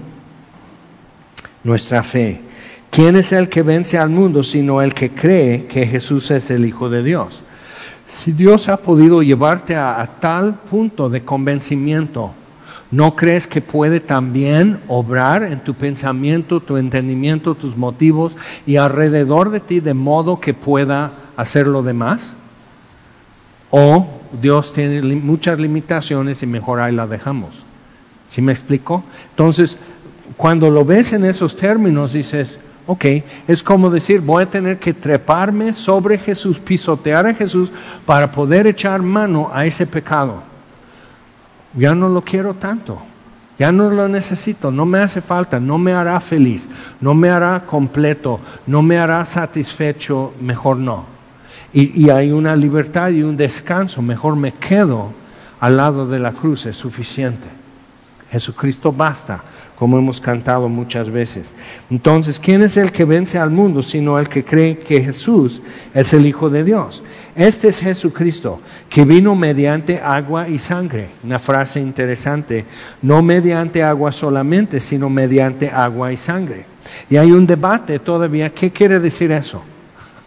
Nuestra fe. ¿Quién es el que vence al mundo sino el que cree que Jesús es el Hijo de Dios? Si Dios ha podido llevarte a, a tal punto de convencimiento, ¿No crees que puede también obrar en tu pensamiento, tu entendimiento, tus motivos y alrededor de ti de modo que pueda hacer lo demás? ¿O Dios tiene muchas limitaciones y mejor ahí la dejamos? ¿Sí me explico? Entonces, cuando lo ves en esos términos, dices, ok, es como decir, voy a tener que treparme sobre Jesús, pisotear a Jesús para poder echar mano a ese pecado ya no lo quiero tanto, ya no lo necesito, no me hace falta, no me hará feliz, no me hará completo, no me hará satisfecho, mejor no. Y, y hay una libertad y un descanso, mejor me quedo al lado de la cruz, es suficiente. Jesucristo basta como hemos cantado muchas veces. Entonces, ¿quién es el que vence al mundo sino el que cree que Jesús es el Hijo de Dios? Este es Jesucristo, que vino mediante agua y sangre. Una frase interesante, no mediante agua solamente, sino mediante agua y sangre. Y hay un debate todavía, ¿qué quiere decir eso?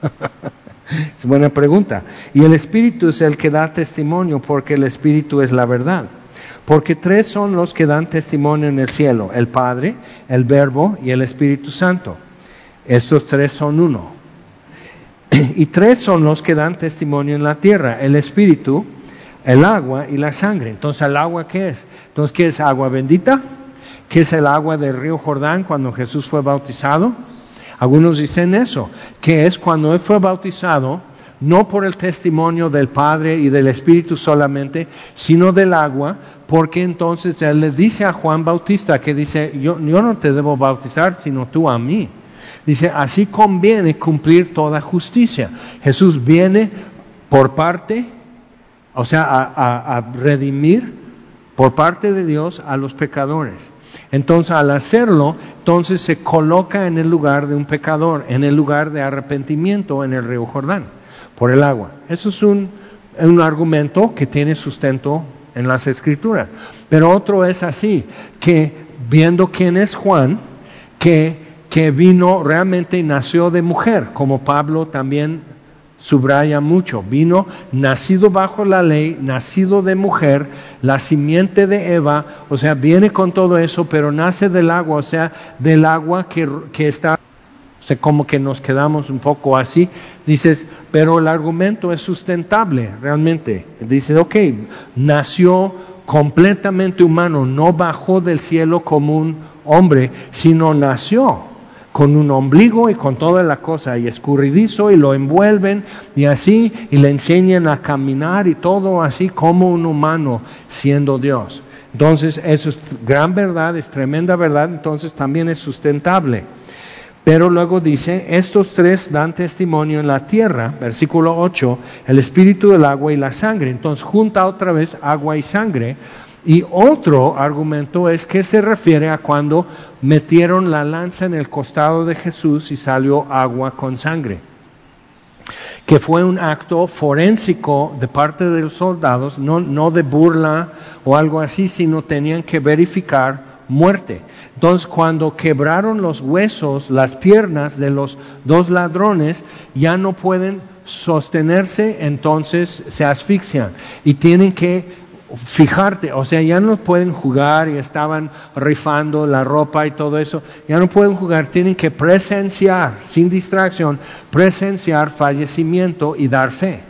es buena pregunta. Y el Espíritu es el que da testimonio porque el Espíritu es la verdad. Porque tres son los que dan testimonio en el cielo, el Padre, el Verbo y el Espíritu Santo. Estos tres son uno. Y tres son los que dan testimonio en la tierra, el Espíritu, el agua y la sangre. Entonces, ¿el agua qué es? Entonces, ¿qué es agua bendita? ¿Qué es el agua del río Jordán cuando Jesús fue bautizado? Algunos dicen eso, que es cuando Él fue bautizado, no por el testimonio del Padre y del Espíritu solamente, sino del agua, porque entonces él le dice a Juan Bautista que dice, yo, yo no te debo bautizar, sino tú a mí. Dice, así conviene cumplir toda justicia. Jesús viene por parte, o sea, a, redimir por parte de Dios a los pecadores. Entonces, al hacerlo, entonces se coloca en el lugar de un pecador, en el lugar de arrepentimiento en el río Jordán, por el agua. Eso es un, un argumento que tiene sustento en las escrituras. Pero otro es así, que viendo quién es Juan, que, que vino realmente nació de mujer, como Pablo también subraya mucho, vino nacido bajo la ley, nacido de mujer, la simiente de Eva, o sea, viene con todo eso, pero nace del agua, o sea, del agua que, que está sea, como que nos quedamos un poco así. Dices, pero el argumento es sustentable realmente. Dices, ok, nació completamente humano, no bajó del cielo como un hombre, sino nació con un ombligo y con toda la cosa, y escurridizo, y lo envuelven, y así, y le enseñan a caminar, y todo así como un humano siendo Dios. Entonces, eso es gran verdad, es tremenda verdad, entonces también es sustentable. Pero luego dice, estos tres dan testimonio en la tierra, versículo 8, el espíritu del agua y la sangre. Entonces junta otra vez agua y sangre. Y otro argumento es que se refiere a cuando metieron la lanza en el costado de Jesús y salió agua con sangre. Que fue un acto forénsico de parte de los soldados, no, no de burla o algo así, sino tenían que verificar muerte. Entonces cuando quebraron los huesos, las piernas de los dos ladrones, ya no pueden sostenerse, entonces se asfixian y tienen que fijarte, o sea, ya no pueden jugar y estaban rifando la ropa y todo eso, ya no pueden jugar, tienen que presenciar, sin distracción, presenciar fallecimiento y dar fe.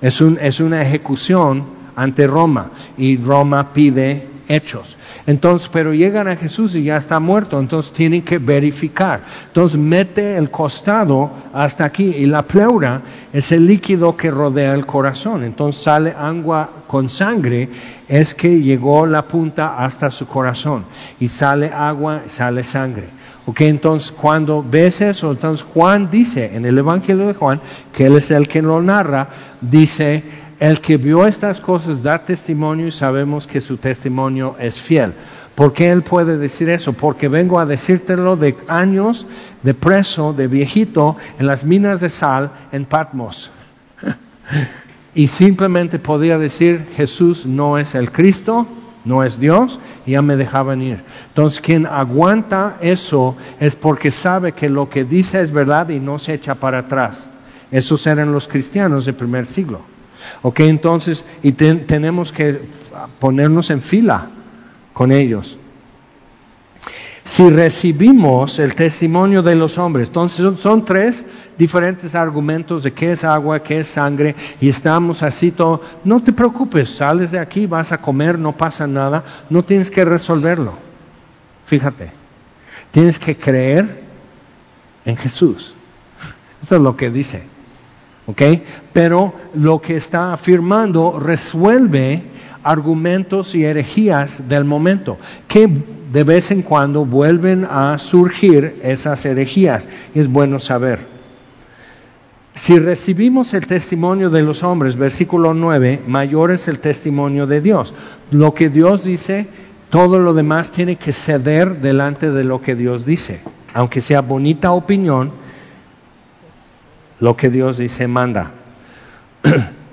Es, un, es una ejecución ante Roma y Roma pide hechos. Entonces, pero llegan a Jesús y ya está muerto, entonces tienen que verificar. Entonces mete el costado hasta aquí y la pleura es el líquido que rodea el corazón. Entonces sale agua con sangre, es que llegó la punta hasta su corazón y sale agua, sale sangre. Ok, entonces cuando ves eso, entonces Juan dice en el Evangelio de Juan, que él es el que lo narra, dice, el que vio estas cosas da testimonio y sabemos que su testimonio es fiel. ¿Por qué él puede decir eso? Porque vengo a decírtelo de años de preso, de viejito, en las minas de sal en Patmos. y simplemente podía decir, Jesús no es el Cristo, no es Dios, y ya me dejaban ir. Entonces, quien aguanta eso es porque sabe que lo que dice es verdad y no se echa para atrás. Esos eran los cristianos del primer siglo. Ok, entonces, y tenemos que ponernos en fila con ellos. Si recibimos el testimonio de los hombres, entonces son, tres diferentes argumentos de qué es agua, qué es sangre, y estamos así todo. No te preocupes, sales de aquí, vas a comer, no pasa nada, no tienes que resolverlo. Fíjate, tienes que creer en Jesús. Eso es lo que dice. ¿Ok? Pero lo que está afirmando resuelve argumentos y herejías del momento, que de vez en cuando vuelven a surgir esas herejías. Es bueno saber. Si recibimos el testimonio de los hombres, versículo 9, mayor es el testimonio de Dios. Lo que Dios dice, todo lo demás tiene que ceder delante de lo que Dios dice. Aunque sea bonita opinión, lo que Dios dice manda.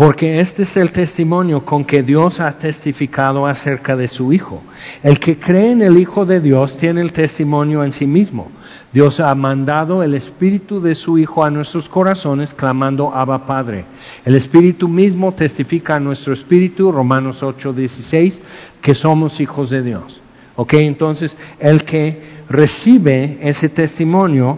Porque este es el testimonio con que Dios ha testificado acerca de su Hijo. El que cree en el Hijo de Dios tiene el testimonio en sí mismo. Dios ha mandado el Espíritu de su Hijo a nuestros corazones clamando Abba Padre. El Espíritu mismo testifica a nuestro Espíritu, Romanos 8, 16, que somos hijos de Dios. Ok, entonces el que recibe ese testimonio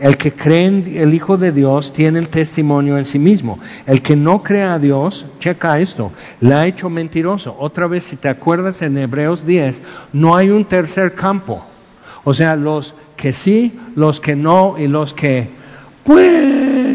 el que cree en el Hijo de Dios tiene el testimonio en sí mismo. El que no cree a Dios, checa esto, le ha hecho mentiroso. Otra vez, si te acuerdas en Hebreos 10, no hay un tercer campo. O sea, los que sí, los que no y los que, pues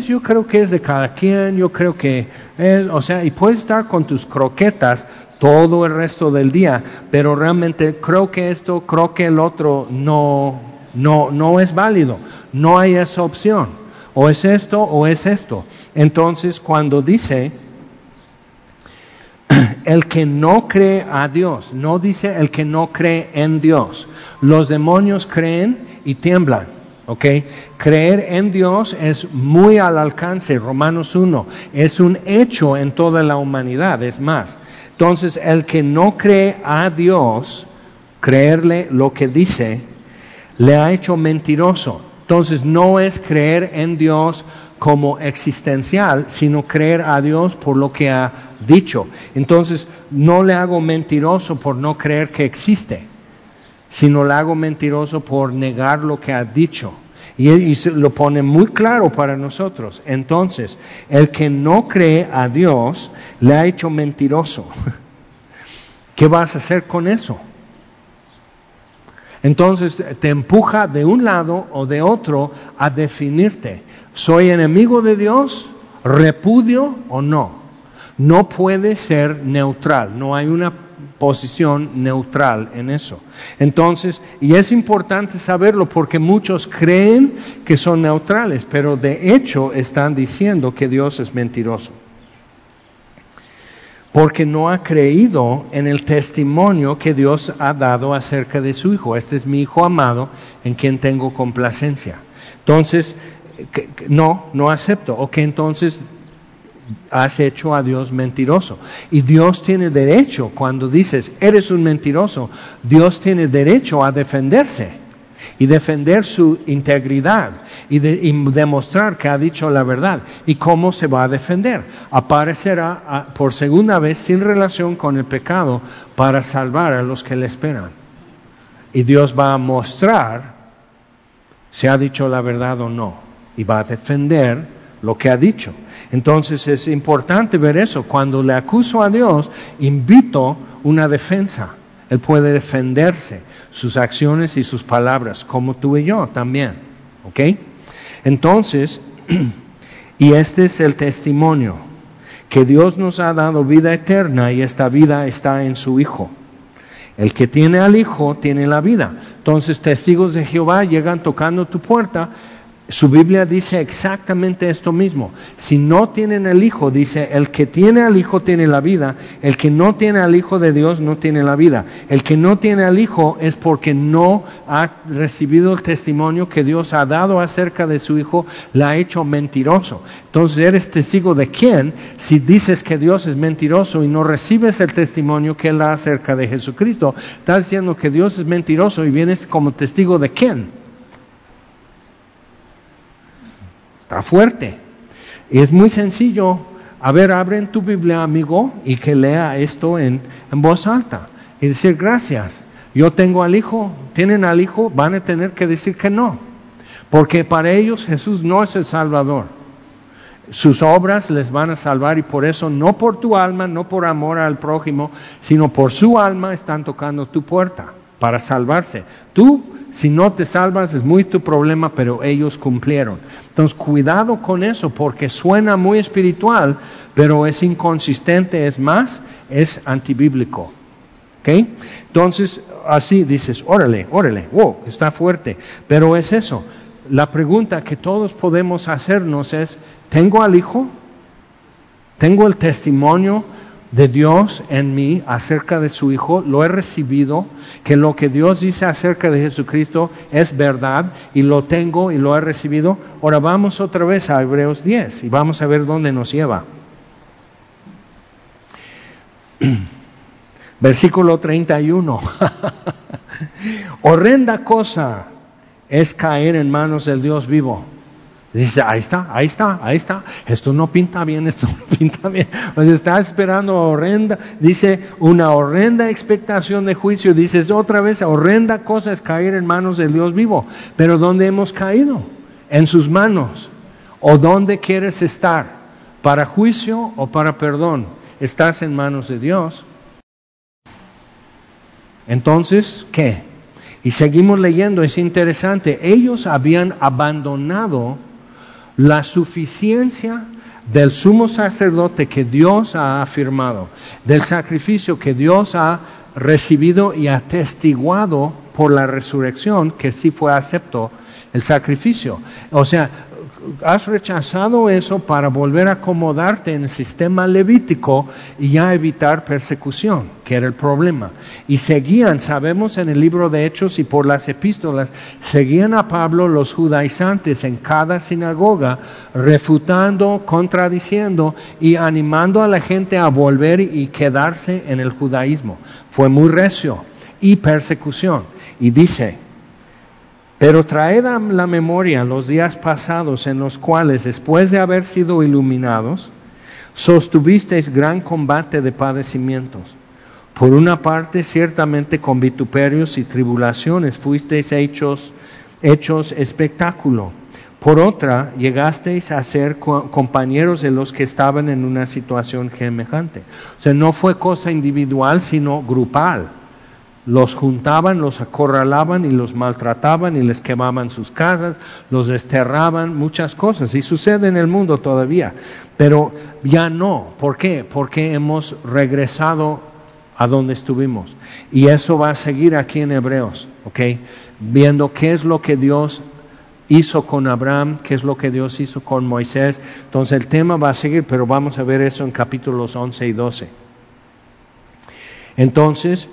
pues yo creo que es de cada quien, yo creo que es, o sea, y puedes estar con tus croquetas todo el resto del día, pero realmente creo que esto, creo que el otro no, no, no es válido, no hay esa opción, o es esto o es esto. Entonces, cuando dice, el que no cree a Dios, no dice el que no cree en Dios. Los demonios creen y tiemblan, ¿ok? Creer en Dios es muy al alcance, Romanos 1, es un hecho en toda la humanidad, es más. Entonces, el que no cree a Dios, creerle lo que dice, le ha hecho mentiroso. Entonces, no es creer en Dios como existencial, sino creer a Dios por lo que ha dicho. Entonces, no le hago mentiroso por no creer que existe, sino le hago mentiroso por negar lo que ha dicho. Y, y lo pone muy claro para nosotros. Entonces, el que no cree a Dios le ha hecho mentiroso. ¿Qué vas a hacer con eso? Entonces te empuja de un lado o de otro a definirte. ¿Soy enemigo de Dios? ¿Repudio o no? No puede ser neutral, no hay una posición neutral en eso. Entonces, y es importante saberlo porque muchos creen que son neutrales, pero de hecho están diciendo que Dios es mentiroso porque no ha creído en el testimonio que Dios ha dado acerca de su Hijo. Este es mi Hijo amado en quien tengo complacencia. Entonces, no, no acepto. O que entonces has hecho a Dios mentiroso. Y Dios tiene derecho, cuando dices, eres un mentiroso, Dios tiene derecho a defenderse y defender su integridad y, demostrar que ha dicho la verdad. ¿Y cómo se va a defender? Aparecerá por segunda vez sin relación con el pecado para salvar a los que le esperan. Y Dios va a mostrar si ha dicho la verdad o no. Y va a defender lo que ha dicho. Entonces es importante ver eso. Cuando le acuso a Dios, invito una defensa. Él puede defenderse sus acciones y sus palabras, como tú y yo también. ¿Ok? Entonces, y este es el testimonio, que Dios nos ha dado vida eterna y esta vida está en su Hijo. El que tiene al Hijo tiene la vida. Entonces testigos de Jehová llegan tocando tu puerta su Biblia dice exactamente esto mismo. Si no tienen el Hijo, dice, el que tiene al Hijo tiene la vida, el que no tiene al Hijo de Dios no tiene la vida. El que no tiene al Hijo es porque no ha recibido el testimonio que Dios ha dado acerca de su Hijo, la ha hecho mentiroso. Entonces, ¿eres testigo de quién si dices que Dios es mentiroso y no recibes el testimonio que Él da acerca de Jesucristo? Estás diciendo que Dios es mentiroso y vienes como testigo de quién? Fuerte. Y es muy sencillo. A ver, abren tu Biblia, amigo, y que lea esto en, en voz alta. Y decir, gracias. Yo tengo al Hijo, tienen al Hijo, van a tener que decir que no. Porque para ellos Jesús no es el Salvador. Sus obras les van a salvar y por eso no por tu alma, no por amor al prójimo, sino por su alma están tocando tu puerta para salvarse. Tú si no te salvas es muy tu problema, pero ellos cumplieron. Entonces, cuidado con eso, porque suena muy espiritual, pero es inconsistente, es más, es antibíblico. ¿Ok? Entonces, así dices, órale, órale, wow, está fuerte. Pero es eso. La pregunta que todos podemos hacernos es, ¿tengo al Hijo? ¿Tengo el testimonio de Dios en mí acerca de su Hijo, lo he recibido, que lo que Dios dice acerca de Jesucristo es verdad y lo tengo y lo he recibido. Ahora vamos otra vez a Hebreos 10 y vamos a ver dónde nos lleva. Versículo 31. Horrenda cosa es caer en manos del Dios vivo. Dice, ahí está, ahí está, ahí está. Esto no pinta bien, esto no pinta bien. Pues está esperando horrenda, dice, una horrenda expectación de juicio. Dices otra vez, horrenda cosa es caer en manos del Dios vivo. Pero ¿dónde hemos caído? En sus manos. ¿O dónde quieres estar? ¿Para juicio o para perdón? Estás en manos de Dios. Entonces, ¿qué? Y seguimos leyendo, es interesante. Ellos habían abandonado la suficiencia del sumo sacerdote que Dios ha afirmado, del sacrificio que Dios ha recibido y atestiguado por la resurrección, que sí fue acepto el sacrificio. O sea, has rechazado eso para volver a acomodarte en el sistema levítico y ya evitar persecución, que era el problema. Y seguían, sabemos en el libro de Hechos y por las epístolas, seguían a Pablo los judaizantes en cada sinagoga, refutando, contradiciendo y animando a la gente a volver y quedarse en el judaísmo. Fue muy recio y persecución. Y dice, pero traed a la memoria los días pasados en los cuales, después de haber sido iluminados, sostuvisteis gran combate de padecimientos. Por una parte, ciertamente con vituperios y tribulaciones fuisteis hechos, hechos espectáculo. Por otra, llegasteis a ser compañeros de los que estaban en una situación semejante. O sea, no fue cosa individual, sino grupal los juntaban, los acorralaban y los maltrataban y les quemaban sus casas, los desterraban, muchas cosas. Y sucede en el mundo todavía. Pero ya no. ¿Por qué? Porque hemos regresado a donde estuvimos. Y eso va a seguir aquí en Hebreos, ¿ok? Viendo qué es lo que Dios hizo con Abraham, qué es lo que Dios hizo con Moisés. Entonces el tema va a seguir, pero vamos a ver eso en capítulos 11 y 12. Entonces,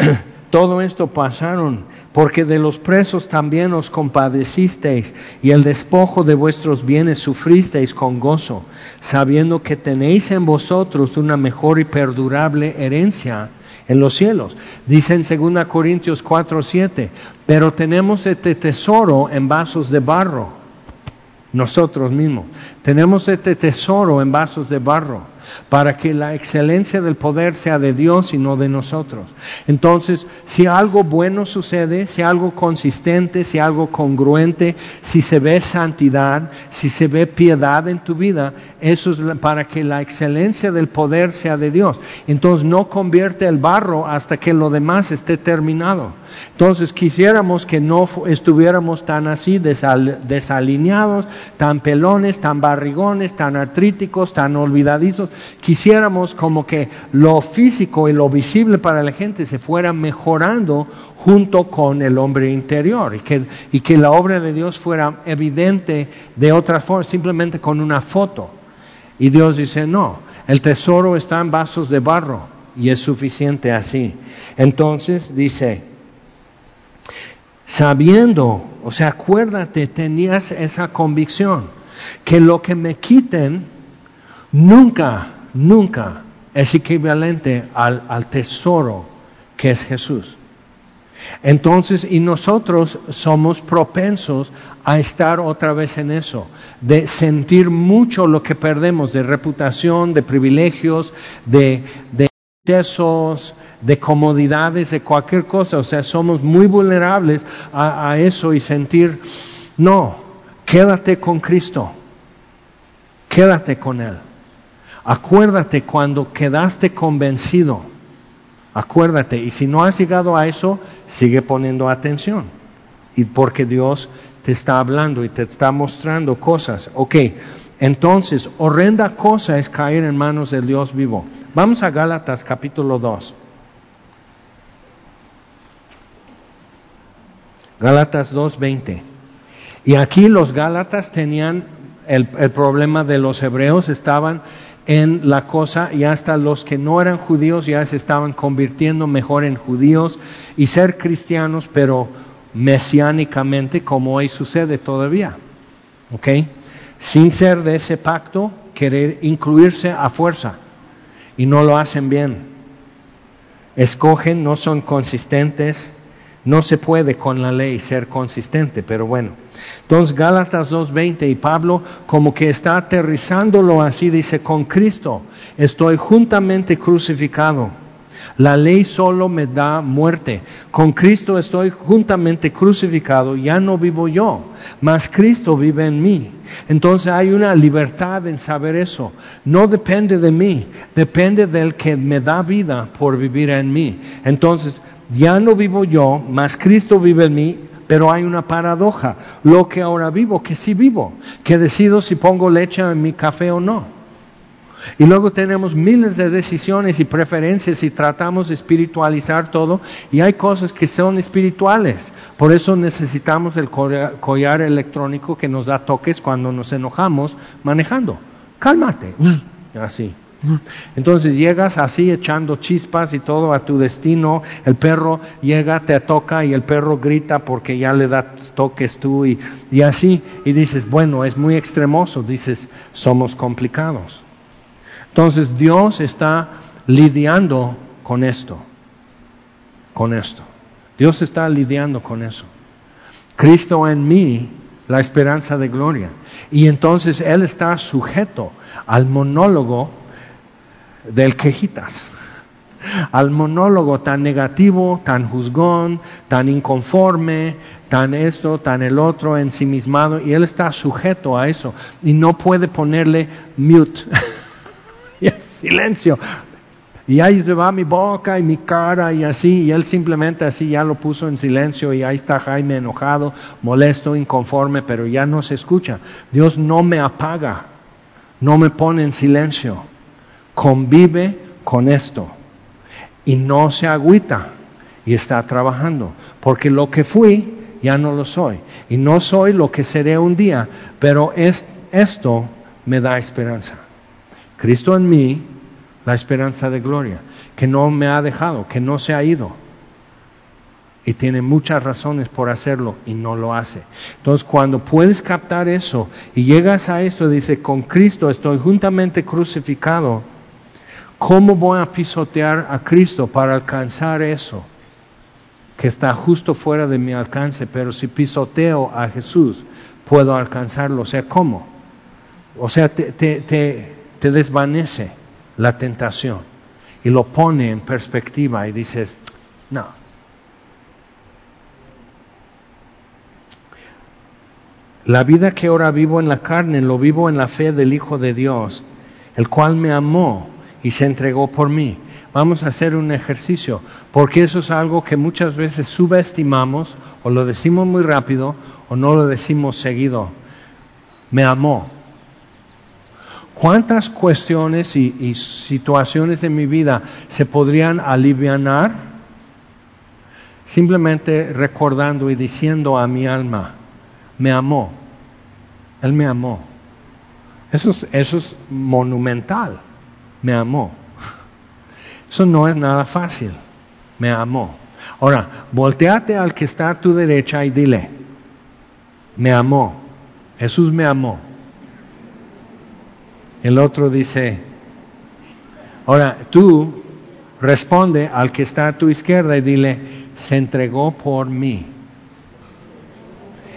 todo esto pasaron, porque de los presos también os compadecisteis, y el despojo de vuestros bienes sufristeis con gozo, sabiendo que tenéis en vosotros una mejor y perdurable herencia en los cielos. Dice en 2 Corintios 4, 7, pero tenemos este tesoro en vasos de barro, nosotros mismos. Tenemos este tesoro en vasos de barro para que la excelencia del poder sea de Dios y no de nosotros. Entonces, si algo bueno sucede, si algo consistente, si algo congruente, si se ve santidad, si se ve piedad en tu vida, eso es para que la excelencia del poder sea de Dios. Entonces, no convierte el barro hasta que lo demás esté terminado. Entonces, quisiéramos que no estuviéramos tan así desalineados, tan pelones, tan barrigones, tan artríticos, tan olvidadizos, quisiéramos como que lo físico y lo visible para la gente se fuera mejorando junto con el hombre interior y que, y que la obra de Dios fuera evidente de otra forma, simplemente con una foto. Y Dios dice, no, el tesoro está en vasos de barro y es suficiente así. Entonces dice, sabiendo, o sea, acuérdate, tenías esa convicción, que lo que me quiten, nunca, nunca es equivalente al, tesoro que es Jesús. Entonces, y nosotros somos propensos a estar otra vez en eso, de sentir mucho lo que perdemos de reputación, de privilegios, de, de excesos, de comodidades, de cualquier cosa. O sea, somos muy vulnerables a eso y sentir, no, quédate con Cristo, quédate con Él. Acuérdate cuando quedaste convencido. Acuérdate. Y si no has llegado a eso, sigue poniendo atención. Y porque Dios te está hablando y te está mostrando cosas. Ok, entonces, horrenda cosa es caer en manos del Dios vivo. Vamos a Gálatas capítulo 2. Gálatas 2.20. Y aquí los Gálatas tenían el, el problema de los hebreos, estaban en la cosa y hasta los que no eran judíos ya se estaban convirtiendo mejor en judíos y ser cristianos, pero mesiánicamente como hoy sucede todavía. ¿Ok? Sin ser de ese pacto, querer incluirse a fuerza y no lo hacen bien. Escogen, no son consistentes, no se puede con la ley ser consistente, pero bueno. Entonces Gálatas 2.20 y Pablo como que está aterrizándolo así, dice, con Cristo estoy juntamente crucificado. La ley solo me da muerte. Con Cristo estoy juntamente crucificado, ya no vivo yo, mas Cristo vive en mí. Entonces hay una libertad en saber eso. No depende de mí, depende del que me da vida por vivir en mí. Entonces, ya no vivo yo, mas Cristo vive en mí. pero hay una paradoja. Lo que ahora vivo, que sí vivo, que decido si pongo leche en mi café o no. Y luego tenemos miles de decisiones y preferencias y tratamos de espiritualizar todo y hay cosas que son espirituales. Por eso necesitamos el collar electrónico que nos da toques cuando nos enojamos manejando. Cálmate. Así. Entonces llegas así echando chispas y todo a tu destino, el perro llega, te toca y el perro grita porque ya le das toques tú y, y así, y dices, bueno, es muy extremoso, dices, somos complicados. Entonces Dios está lidiando con esto, con esto. Dios está lidiando con eso. Cristo en mí, la esperanza de gloria. Y entonces Él está sujeto al monólogo del quejitas, al monólogo tan negativo, tan juzgón, tan inconforme, tan esto, tan el otro, ensimismado, y él está sujeto a eso y no puede ponerle mute, silencio. Y ahí se va mi boca y mi cara y así, y él simplemente así ya lo puso en silencio y ahí está Jaime enojado, molesto, inconforme, pero ya no se escucha. Dios no me apaga, no me pone en silencio convive con esto y no se agüita y está trabajando, porque lo que fui ya no lo soy y no soy lo que seré un día, pero es, esto me da esperanza. Cristo en mí, la esperanza de gloria, que no me ha dejado, que no se ha ido. Y tiene muchas razones por hacerlo y no lo hace. Entonces cuando puedes captar eso y llegas a esto, dice, con Cristo estoy juntamente crucificado, ¿Cómo voy a pisotear a Cristo para alcanzar eso? Que está justo fuera de mi alcance, pero si pisoteo a Jesús, puedo alcanzarlo. O sea, ¿cómo? O sea, te, desvanece la tentación y lo pone en perspectiva y dices, no. La vida que ahora vivo en la carne, lo vivo en la fe del Hijo de Dios, el cual me amó y se entregó por mí. Vamos a hacer un ejercicio, porque eso es algo que muchas veces subestimamos o lo decimos muy rápido o no lo decimos seguido. Me amó. ¿Cuántas cuestiones y, situaciones de mi vida se podrían aliviar simplemente recordando y diciendo a mi alma, me amó, Él me amó? Eso eso es monumental me amó. Eso no es nada fácil. Me amó. Ahora, volteate al que está a tu derecha y dile, me amó. Jesús me amó. El otro dice, ahora tú responde al que está a tu izquierda y dile, se entregó por mí.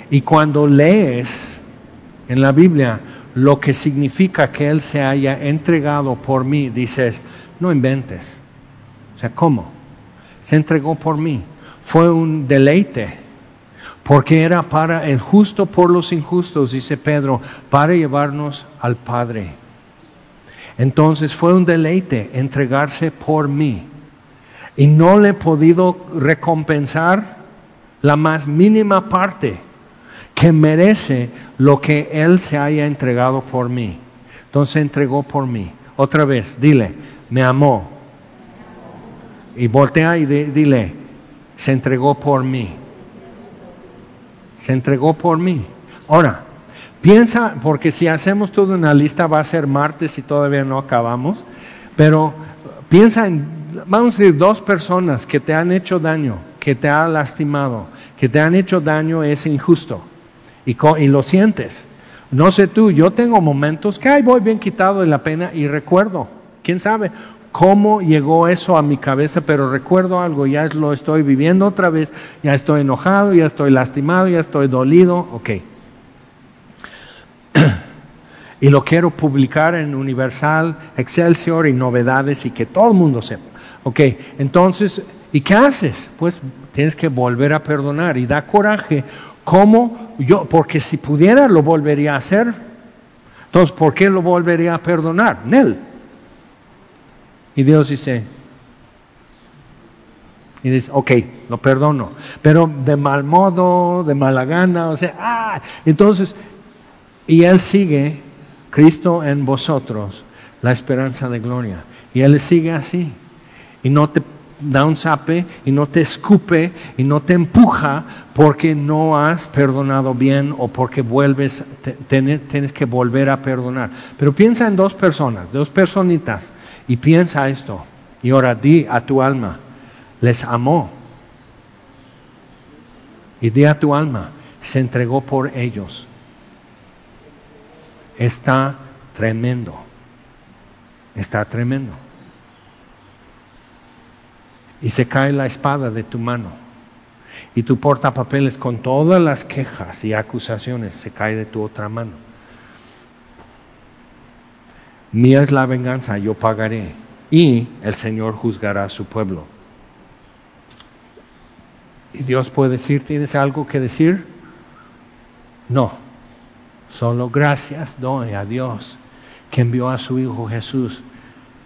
Y cuando lees en la Biblia, lo que significa que Él se haya entregado por mí, dices, no inventes. O sea, ¿cómo? Se entregó por mí. Fue un deleite, porque era para el justo por los injustos, dice Pedro, para llevarnos al Padre. Entonces fue un deleite entregarse por mí. Y no le he podido recompensar la más mínima parte que merece lo que Él se haya entregado por mí. Entonces entregó por mí. Otra vez, dile, me amó. Y voltea y dile, se entregó por mí. Se entregó por mí. Ahora, piensa, porque si hacemos toda una lista va a ser martes y todavía no acabamos, pero piensa en, vamos a decir, dos personas que te han hecho daño, que te han lastimado, que te han hecho daño es injusto y, lo sientes. No sé tú, yo tengo momentos que ay, voy bien quitado de la pena y recuerdo, quién sabe cómo llegó eso a mi cabeza, pero recuerdo algo, ya lo estoy viviendo otra vez, ya estoy enojado, ya estoy lastimado, ya estoy dolido, ok. y lo quiero publicar en Universal, Excelsior y novedades y que todo el mundo sepa. Ok, entonces, ¿y qué haces? Pues tienes que volver a perdonar y da coraje ¿Cómo? Yo, porque si pudiera lo volvería a hacer. Entonces, ¿por qué lo volvería a perdonar? Nel. Y Dios dice, Y dices, ok, lo perdono. Pero de mal modo, de mala gana, o sea, ah, entonces, y Él sigue, Cristo en vosotros, la esperanza de gloria. Y Él sigue así. Y no te da un zape y no te escupe y no te empuja porque no has perdonado bien o porque vuelves, tienes que volver a perdonar. Pero piensa en dos personas, dos personitas, y piensa esto. Y ahora di a tu alma, les amó. Y di a tu alma, se entregó por ellos. Está tremendo. Está tremendo y se cae la espada de tu mano. Y tu portapapeles con todas las quejas y acusaciones se cae de tu otra mano. Mía es la venganza, yo pagaré. Y el Señor juzgará a su pueblo. Y Dios puede decir, ¿tienes algo que decir? No. Solo gracias doy a Dios que envió a su Hijo Jesús,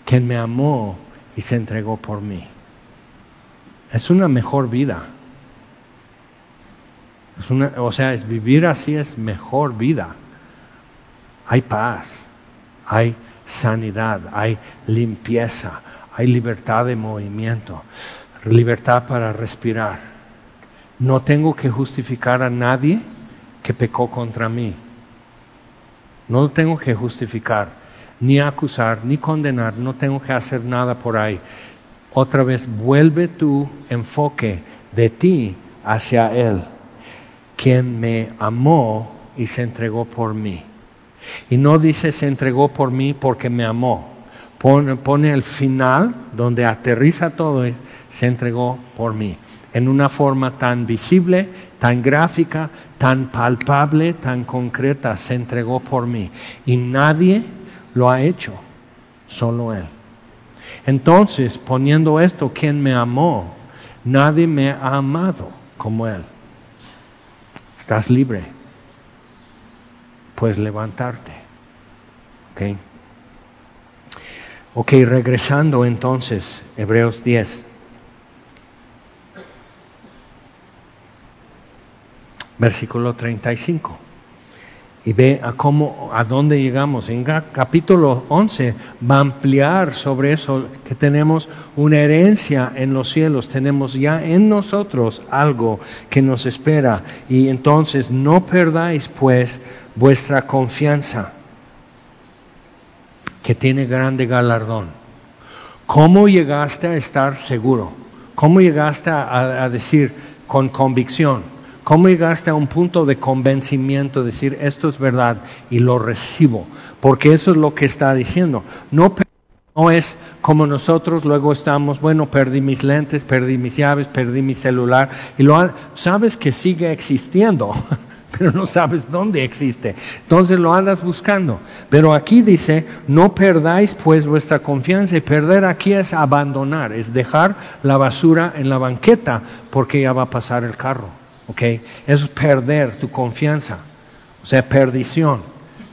quien me amó y se entregó por mí. Es una mejor vida. O sea, es vivir así es mejor vida. Hay paz, hay sanidad, hay limpieza, hay libertad de movimiento, libertad para respirar. No tengo que justificar a nadie que pecó contra mí. No tengo que justificar, ni acusar, ni condenar, no tengo que hacer nada por ahí otra vez vuelve tu enfoque de ti hacia Él, quien me amó y se entregó por mí. Y no dice se entregó por mí porque me amó. Pone, el final donde aterriza todo, se entregó por mí. En una forma tan visible, tan gráfica, tan palpable, tan concreta, se entregó por mí. Y nadie lo ha hecho, solo Él. Entonces, poniendo esto, quien me amó, nadie me ha amado como Él. Estás libre. Puedes levantarte. ¿Ok? Ok, regresando entonces, Hebreos 10. Versículo 35 y ve a cómo, a dónde llegamos. En capítulo 11 va a ampliar sobre eso, que tenemos una herencia en los cielos, tenemos ya en nosotros algo que nos espera. Y entonces no perdáis pues vuestra confianza, que tiene grande galardón. ¿Cómo llegaste a estar seguro? ¿Cómo llegaste a decir con convicción? ¿Cómo llegaste a un punto de convencimiento, decir esto es verdad y lo recibo? Porque eso es lo que está diciendo. No, es como nosotros luego estamos, bueno, perdí mis lentes, perdí mis llaves, perdí mi celular, y lo sabes que sigue existiendo, pero no sabes dónde existe. Entonces lo andas buscando. Pero aquí dice, no perdáis pues vuestra confianza y perder aquí es abandonar, es dejar la basura en la banqueta porque ya va a pasar el carro. ¿Ok? Es perder tu confianza, o sea, perdición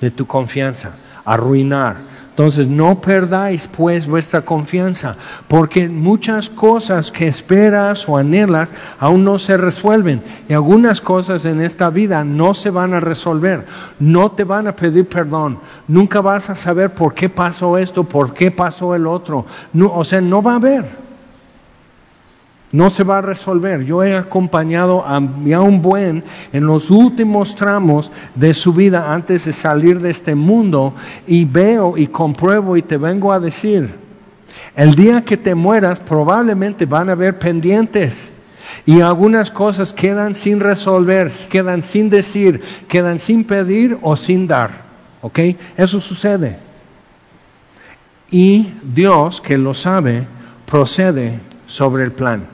de tu confianza, arruinar. Entonces, no perdáis pues vuestra confianza, porque muchas cosas que esperas o anhelas aún no se resuelven. Y algunas cosas en esta vida no se van a resolver, no te van a pedir perdón, nunca vas a saber por qué pasó esto, por qué pasó el otro. o sea, no va a haber no se va a resolver. Yo he acompañado a, un buen en los últimos tramos de su vida antes de salir de este mundo y veo y compruebo y te vengo a decir, el día que te mueras probablemente van a haber pendientes y algunas cosas quedan sin resolver, quedan sin decir, quedan sin pedir o sin dar. ¿Ok? Eso sucede. Y Dios, que lo sabe, procede sobre el plan.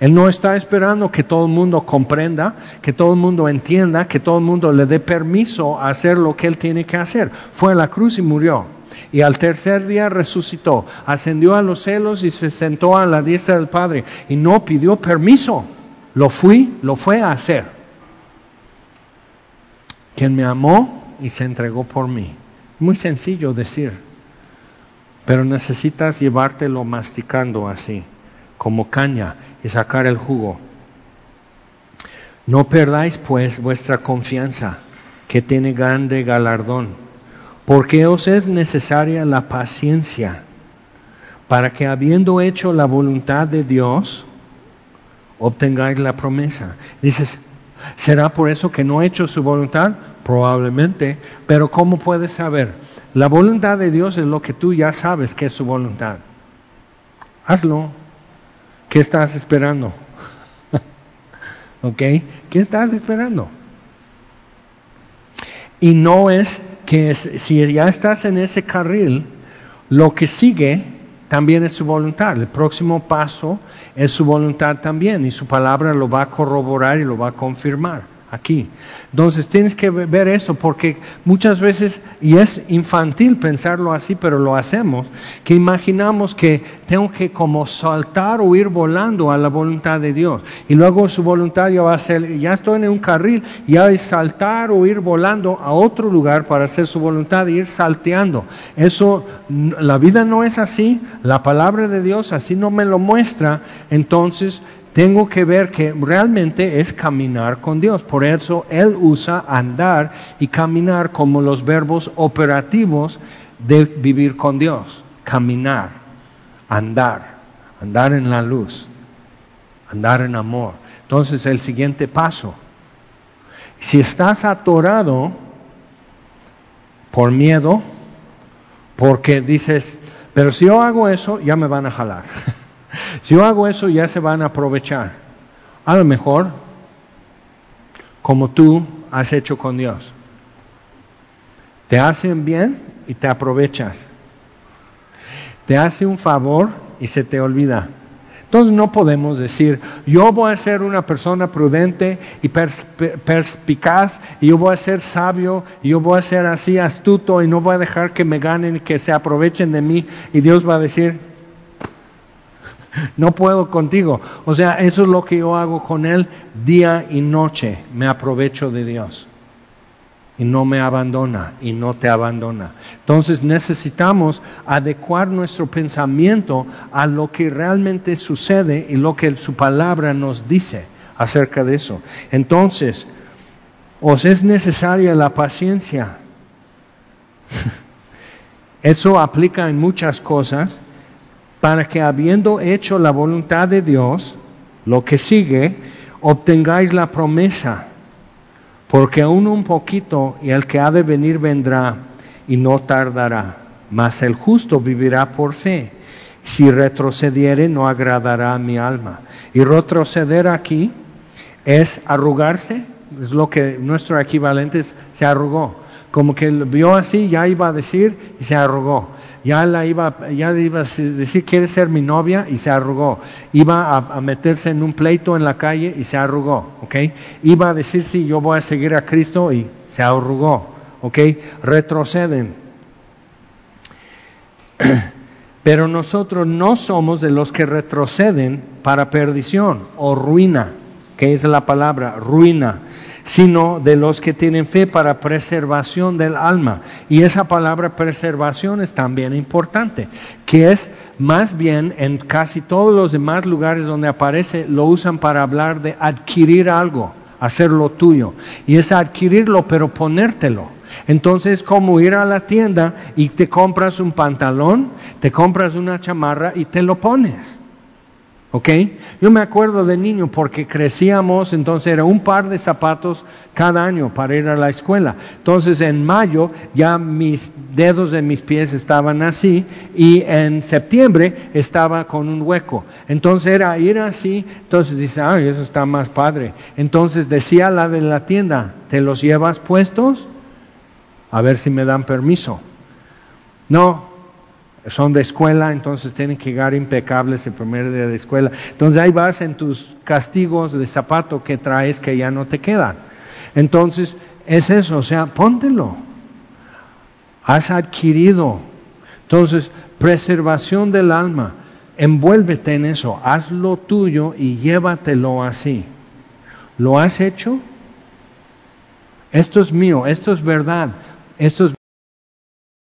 Él no está esperando que todo el mundo comprenda, que todo el mundo entienda, que todo el mundo le dé permiso a hacer lo que Él tiene que hacer. Fue a la cruz y murió. Y al tercer día resucitó, ascendió a los cielos y se sentó a la diestra del Padre. Y no pidió permiso. Lo fui, lo fue a hacer. Quien me amó y se entregó por mí. Muy sencillo decir, pero necesitas llevártelo masticando así como caña y sacar el jugo. No perdáis pues vuestra confianza, que tiene grande galardón, porque os es necesaria la paciencia, para que habiendo hecho la voluntad de Dios, obtengáis la promesa. Dices, ¿será por eso que no he hecho su voluntad? Probablemente, pero ¿cómo puedes saber? La voluntad de Dios es lo que tú ya sabes que es su voluntad. Hazlo. ¿Qué estás esperando? ¿Ok? ¿Qué estás esperando? Y no es que si ya estás en ese carril, lo que sigue también es su voluntad. El próximo paso es su voluntad también y su palabra lo va a corroborar y lo va a confirmar aquí. Entonces tienes que ver eso porque muchas veces, y es infantil pensarlo así, pero lo hacemos, que imaginamos que tengo que como saltar o ir volando a la voluntad de Dios. Y luego su voluntad ya va a ser, ya estoy en un carril, ya es saltar o ir volando a otro lugar para hacer su voluntad e ir salteando. Eso, la vida no es así, la palabra de Dios así no me lo muestra, entonces tengo que ver que realmente es caminar con Dios. Por eso Él usa andar y caminar como los verbos operativos de vivir con Dios. Caminar, andar, andar en la luz, andar en amor. Entonces el siguiente paso. Si estás atorado por miedo, porque dices, pero si yo hago eso, ya me van a jalar. Si yo hago eso, ya se van a aprovechar. A lo mejor, como tú has hecho con Dios. Te hacen bien y te aprovechas. Te hace un favor y se te olvida. Entonces no podemos decir, yo voy a ser una persona prudente y perspicaz, y yo voy a ser sabio, y yo voy a ser así astuto, y no voy a dejar que me ganen que se aprovechen de mí. Y Dios va a decir, no puedo contigo. O sea, eso es lo que yo hago con Él día y noche. Me aprovecho de Dios. Y no me abandona y no te abandona. Entonces necesitamos adecuar nuestro pensamiento a lo que realmente sucede y lo que su palabra nos dice acerca de eso. Entonces, os es necesaria la paciencia. Eso aplica en muchas cosas para que habiendo hecho la voluntad de Dios, lo que sigue, obtengáis la promesa, porque aún un poquito y el que ha de venir vendrá y no tardará, mas el justo vivirá por fe. Si retrocediere no agradará a mi alma. Y retroceder aquí es arrugarse, es lo que nuestro equivalente es, se arrugó. Como que vio así, ya iba a decir y se arrugó ya la iba, ya iba a decir, quiere ser mi novia? Y se arrugó. Iba a, meterse en un pleito en la calle y se arrugó, ¿ok? Iba a decir, sí, yo voy a seguir a Cristo y se arrugó, ¿ok? Retroceden. Pero nosotros no somos de los que retroceden para perdición o ruina, que es la palabra, ruina sino de los que tienen fe para preservación del alma. Y esa palabra preservación es también importante, que es más bien en casi todos los demás lugares donde aparece, lo usan para hablar de adquirir algo, hacerlo tuyo. Y es adquirirlo, pero ponértelo. Entonces, como ir a la tienda y te compras un pantalón, te compras una chamarra y te lo pones. ¿Ok? Yo me acuerdo de niño porque crecíamos, entonces era un par de zapatos cada año para ir a la escuela. Entonces en mayo ya mis dedos de mis pies estaban así y en septiembre estaba con un hueco. Entonces era ir así, entonces dice, ay, eso está más padre. Entonces decía la de la tienda, ¿te los llevas puestos? A ver si me dan permiso. No, son de escuela, entonces tienen que llegar impecables el primer día de escuela. Entonces ahí vas en tus castigos de zapato que traes que ya no te quedan. Entonces es eso, o sea, póntelo. Has adquirido. Entonces, preservación del alma. Envuélvete en eso, hazlo tuyo y llévatelo así. ¿Lo has hecho? Esto es mío, esto es verdad, esto es